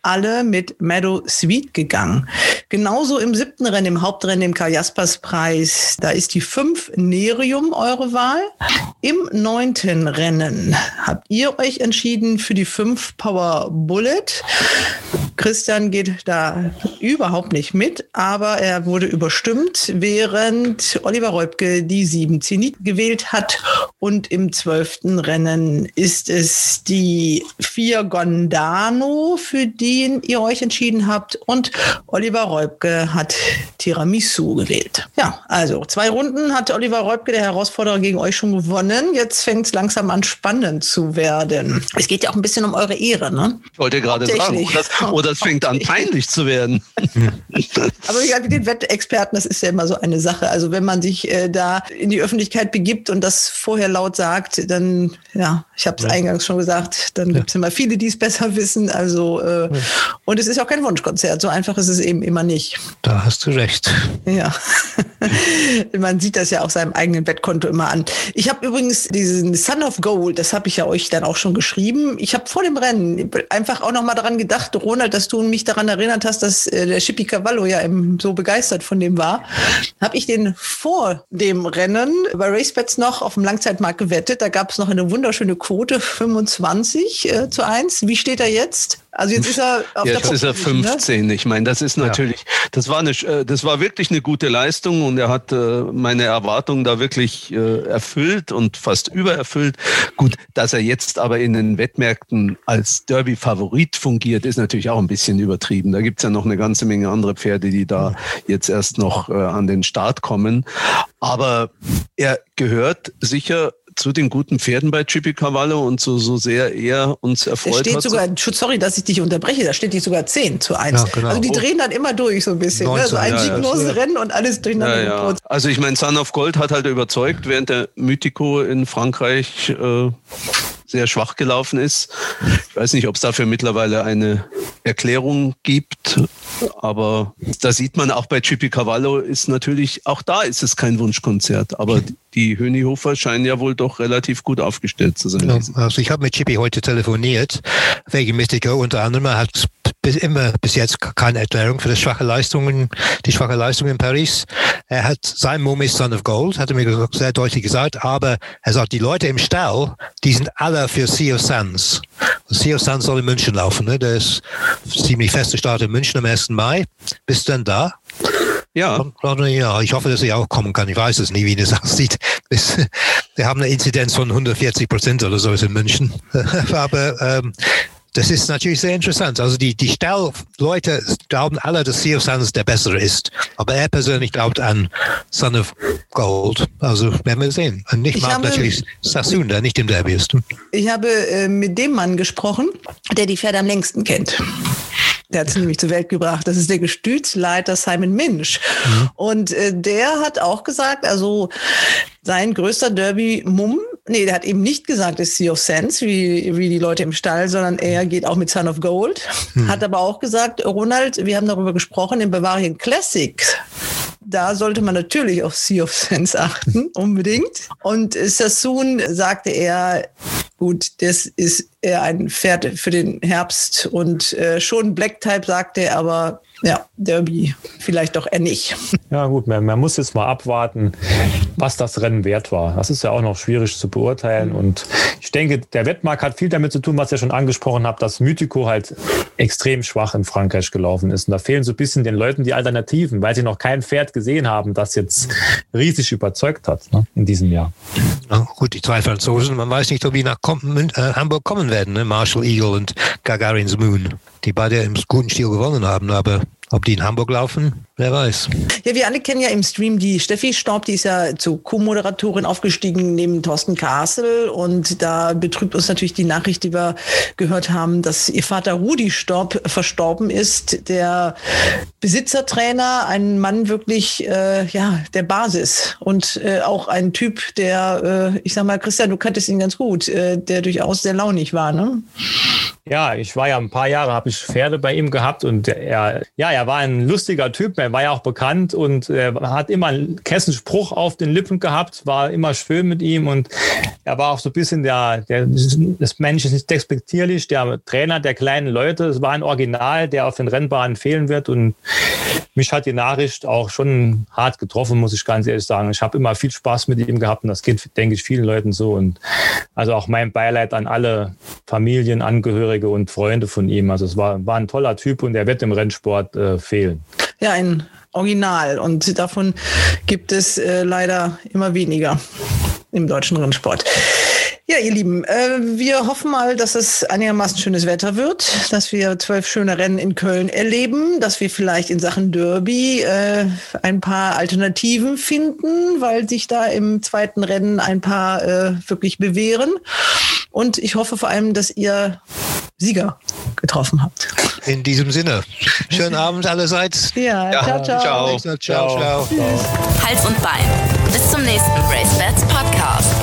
alle mit Meadow Sweet gegangen. Genauso im siebten Rennen, im Hauptrennen, im Karl Jaspers Preis, da ist die 5 Nerium eure Wahl. Im neunten Rennen habt ihr euch entschieden für die 5 Power Bullet. Christian geht da überhaupt nicht mit, aber er wurde überstimmt, während Oliver Räubke die 7 Zenit gewählt hat. Und im zwölften Rennen ist es die 4 Gondano, für die ihr euch entschieden habt. Und Oliver Räubke hat Tiramisu gewählt. Ja, also zwei Runden hat Oliver Räubke, der Herausforderer, gegen euch schon gewonnen. Jetzt fängt es langsam an spannend zu werden. Es geht ja auch ein bisschen um eure Ehre, ne? Ich wollte gerade sagen, oder das fängt an peinlich zu werden. Aber wie gesagt, mit den Wettexperten, das ist ja immer so eine Sache. Also wenn man sich äh, da in die Öffentlichkeit begibt und das vorher laut sagt, dann, ja, ich habe es ja. eingangs schon gesagt, dann gibt es immer viele, die es besser wissen. Also äh, ja. und es ist auch kein Wunschkonzert. So einfach ist es eben immer nicht. Da hast du recht. Ja. man sieht das ja auf seinem eigenen Wettkonto immer an. Ich habe übrigens diesen Son of Gold, das habe ich ja euch dann auch schon geschrieben. Ich habe vor dem Rennen einfach auch noch mal daran gedacht, Ronald, dass du mich daran erinnert hast, dass äh, der Chippy Cavallo ja eben so begeistert von dem war. Habe ich den vor dem Rennen bei RaceBets noch auf dem Langzeitmarkt gewettet. Da gab es noch eine wunderschöne Quote, 25 äh, zu 1. Wie steht er jetzt? Also jetzt ist er auf jetzt der ist er 15. Ne? Ich meine, das ist natürlich, ja. das war eine, äh, das war wirklich eine gute Leistung und er hat äh, meine Erwartungen da wirklich äh, erfüllt und fast übererfüllt. Gut, dass er jetzt aber in den Wettmärkten als Derby-Favorit fungiert, ist natürlich auch ein bisschen übertrieben. Da gibt's ja noch eine ganze Menge andere Pferde, die da jetzt erst noch an den Start kommen. Aber er gehört sicher zu den guten Pferden bei Chippy Cavallo und so, so sehr er uns erfreut da steht hat. Sogar, sorry, dass ich dich unterbreche, da steht die sogar 10 zu 1. Ja, genau. Also die drehen dann immer durch so ein bisschen. 19, ne? So ein ja. Rennen und alles durcheinander. Ja, ja. Also ich meine, Son of Gold hat halt überzeugt, während der Mythico in Frankreich äh, sehr schwach gelaufen ist. Ich weiß nicht, ob es dafür mittlerweile eine Erklärung gibt, aber da sieht man auch bei Chippy Cavallo ist natürlich, auch da ist es kein Wunschkonzert, aber die Hönihofer scheinen ja wohl doch relativ gut aufgestellt zu sein. Also ich habe mit Chippy heute telefoniert, wegen Mystico unter anderem. Er hat bis immer bis jetzt keine Erklärung für die schwache Leistungen, die schwache Leistung in Paris. Er hat sein Mumm ist Son of Gold, hat er mir sehr deutlich gesagt, aber er sagt, die Leute im Stall, die sind alle für Sea of Sands. Sea of Sands soll in München laufen, ne? Der ist ziemlich feste Start in München am 1. Mai. Bist du denn da? Ja. Ja, ich hoffe, dass ich auch kommen kann. Ich weiß es nie, wie das aussieht. Wir haben eine Inzidenz von 140 Prozent oder so in München. Aber ähm, das ist natürlich sehr interessant. Also die, die Stellleute glauben alle, dass Sea of Sands der bessere ist. Aber er persönlich glaubt an Son of Gold. Also werden wir sehen. Und ich, ich mag habe, natürlich Sassoon, der nicht im Derby ist. Ich habe äh, mit dem Mann gesprochen, der die Pferde am längsten kennt. Der hat es nämlich zur Welt gebracht. Das ist der Gestütsleiter Simon Minch. Mhm. Und äh, der hat auch gesagt, also sein größter Derby-Mumm, nee, der hat eben nicht gesagt, ist Sea of Sense, wie, wie die Leute im Stall, sondern er geht auch mit Son of Gold. Mhm. Hat aber auch gesagt, Ronald, wir haben darüber gesprochen, im Bavarian Classic da sollte man natürlich auf Sea of Sense achten, unbedingt. Und Sassoon sagte er, gut, das ist eher ein Pferd für den Herbst und äh, schon Black Type sagte er, aber ja, Derby vielleicht doch eher nicht. Ja, gut, man, man, muss jetzt mal abwarten, was das Rennen wert war. Das ist ja auch noch schwierig zu beurteilen. Und ich denke, der Wettmarkt hat viel damit zu tun, was ihr schon angesprochen habt, dass Mythico halt extrem schwach in Frankreich gelaufen ist. Und da fehlen so ein bisschen den Leuten die Alternativen, weil sie noch kein Pferd gesehen haben, das jetzt riesig überzeugt hat ne, in diesem Jahr. Ja, gut, die zwei Franzosen, man weiß nicht, ob die nach äh, Hamburg kommen werden, ne? Marshall Eagle und Gagarin's Moon, die beide im guten Stil gewonnen haben, aber ob die in Hamburg laufen, wer weiß. Ja, wir alle kennen ja im Stream die Steffi Staub, die ist ja zur Co-Moderatorin aufgestiegen neben Thorsten Kassel. Und da betrübt uns natürlich die Nachricht, die wir gehört haben, dass ihr Vater Rudi Staub verstorben ist. Der Besitzertrainer, ein Mann wirklich, äh, ja, der Basis. Und äh, auch ein Typ, der, äh, ich sag mal, Christian, du kanntest ihn ganz gut, äh, der durchaus sehr launig war, ne? Ja, ich war ja ein paar Jahre, habe ich Pferde bei ihm gehabt und er, ja, er war ein lustiger Typ, er war ja auch bekannt und er hat immer einen Kessenspruch auf den Lippen gehabt, war immer schön mit ihm und er war auch so ein bisschen der, der das Mensch ist nicht despektierlich, der Trainer der kleinen Leute, es war ein Original, der auf den Rennbahnen fehlen wird und mich hat die Nachricht auch schon hart getroffen, muss ich ganz ehrlich sagen. Ich habe immer viel Spaß mit ihm gehabt und das geht, denke ich, vielen Leuten so und also auch mein Beileid an alle Familienangehörigen Angehörige und Freunde von ihm. Also es war, war ein toller Typ und er wird im Rennsport äh, fehlen. Ja, ein Original und davon gibt es äh, leider immer weniger im deutschen Rennsport. Ja, ihr Lieben, äh, wir hoffen mal, dass es einigermaßen schönes Wetter wird, dass wir zwölf schöne Rennen in Köln erleben, dass wir vielleicht in Sachen Derby äh, ein paar Alternativen finden, weil sich da im zweiten Rennen ein paar äh, wirklich bewähren. Und ich hoffe vor allem, dass ihr Sieger getroffen habt. In diesem Sinne. Schönen Abend allerseits. Ja, ja. ciao, ciao. Ciao, ciao. ciao. ciao. Hals und Bein. Bis zum nächsten Race Bats Podcast.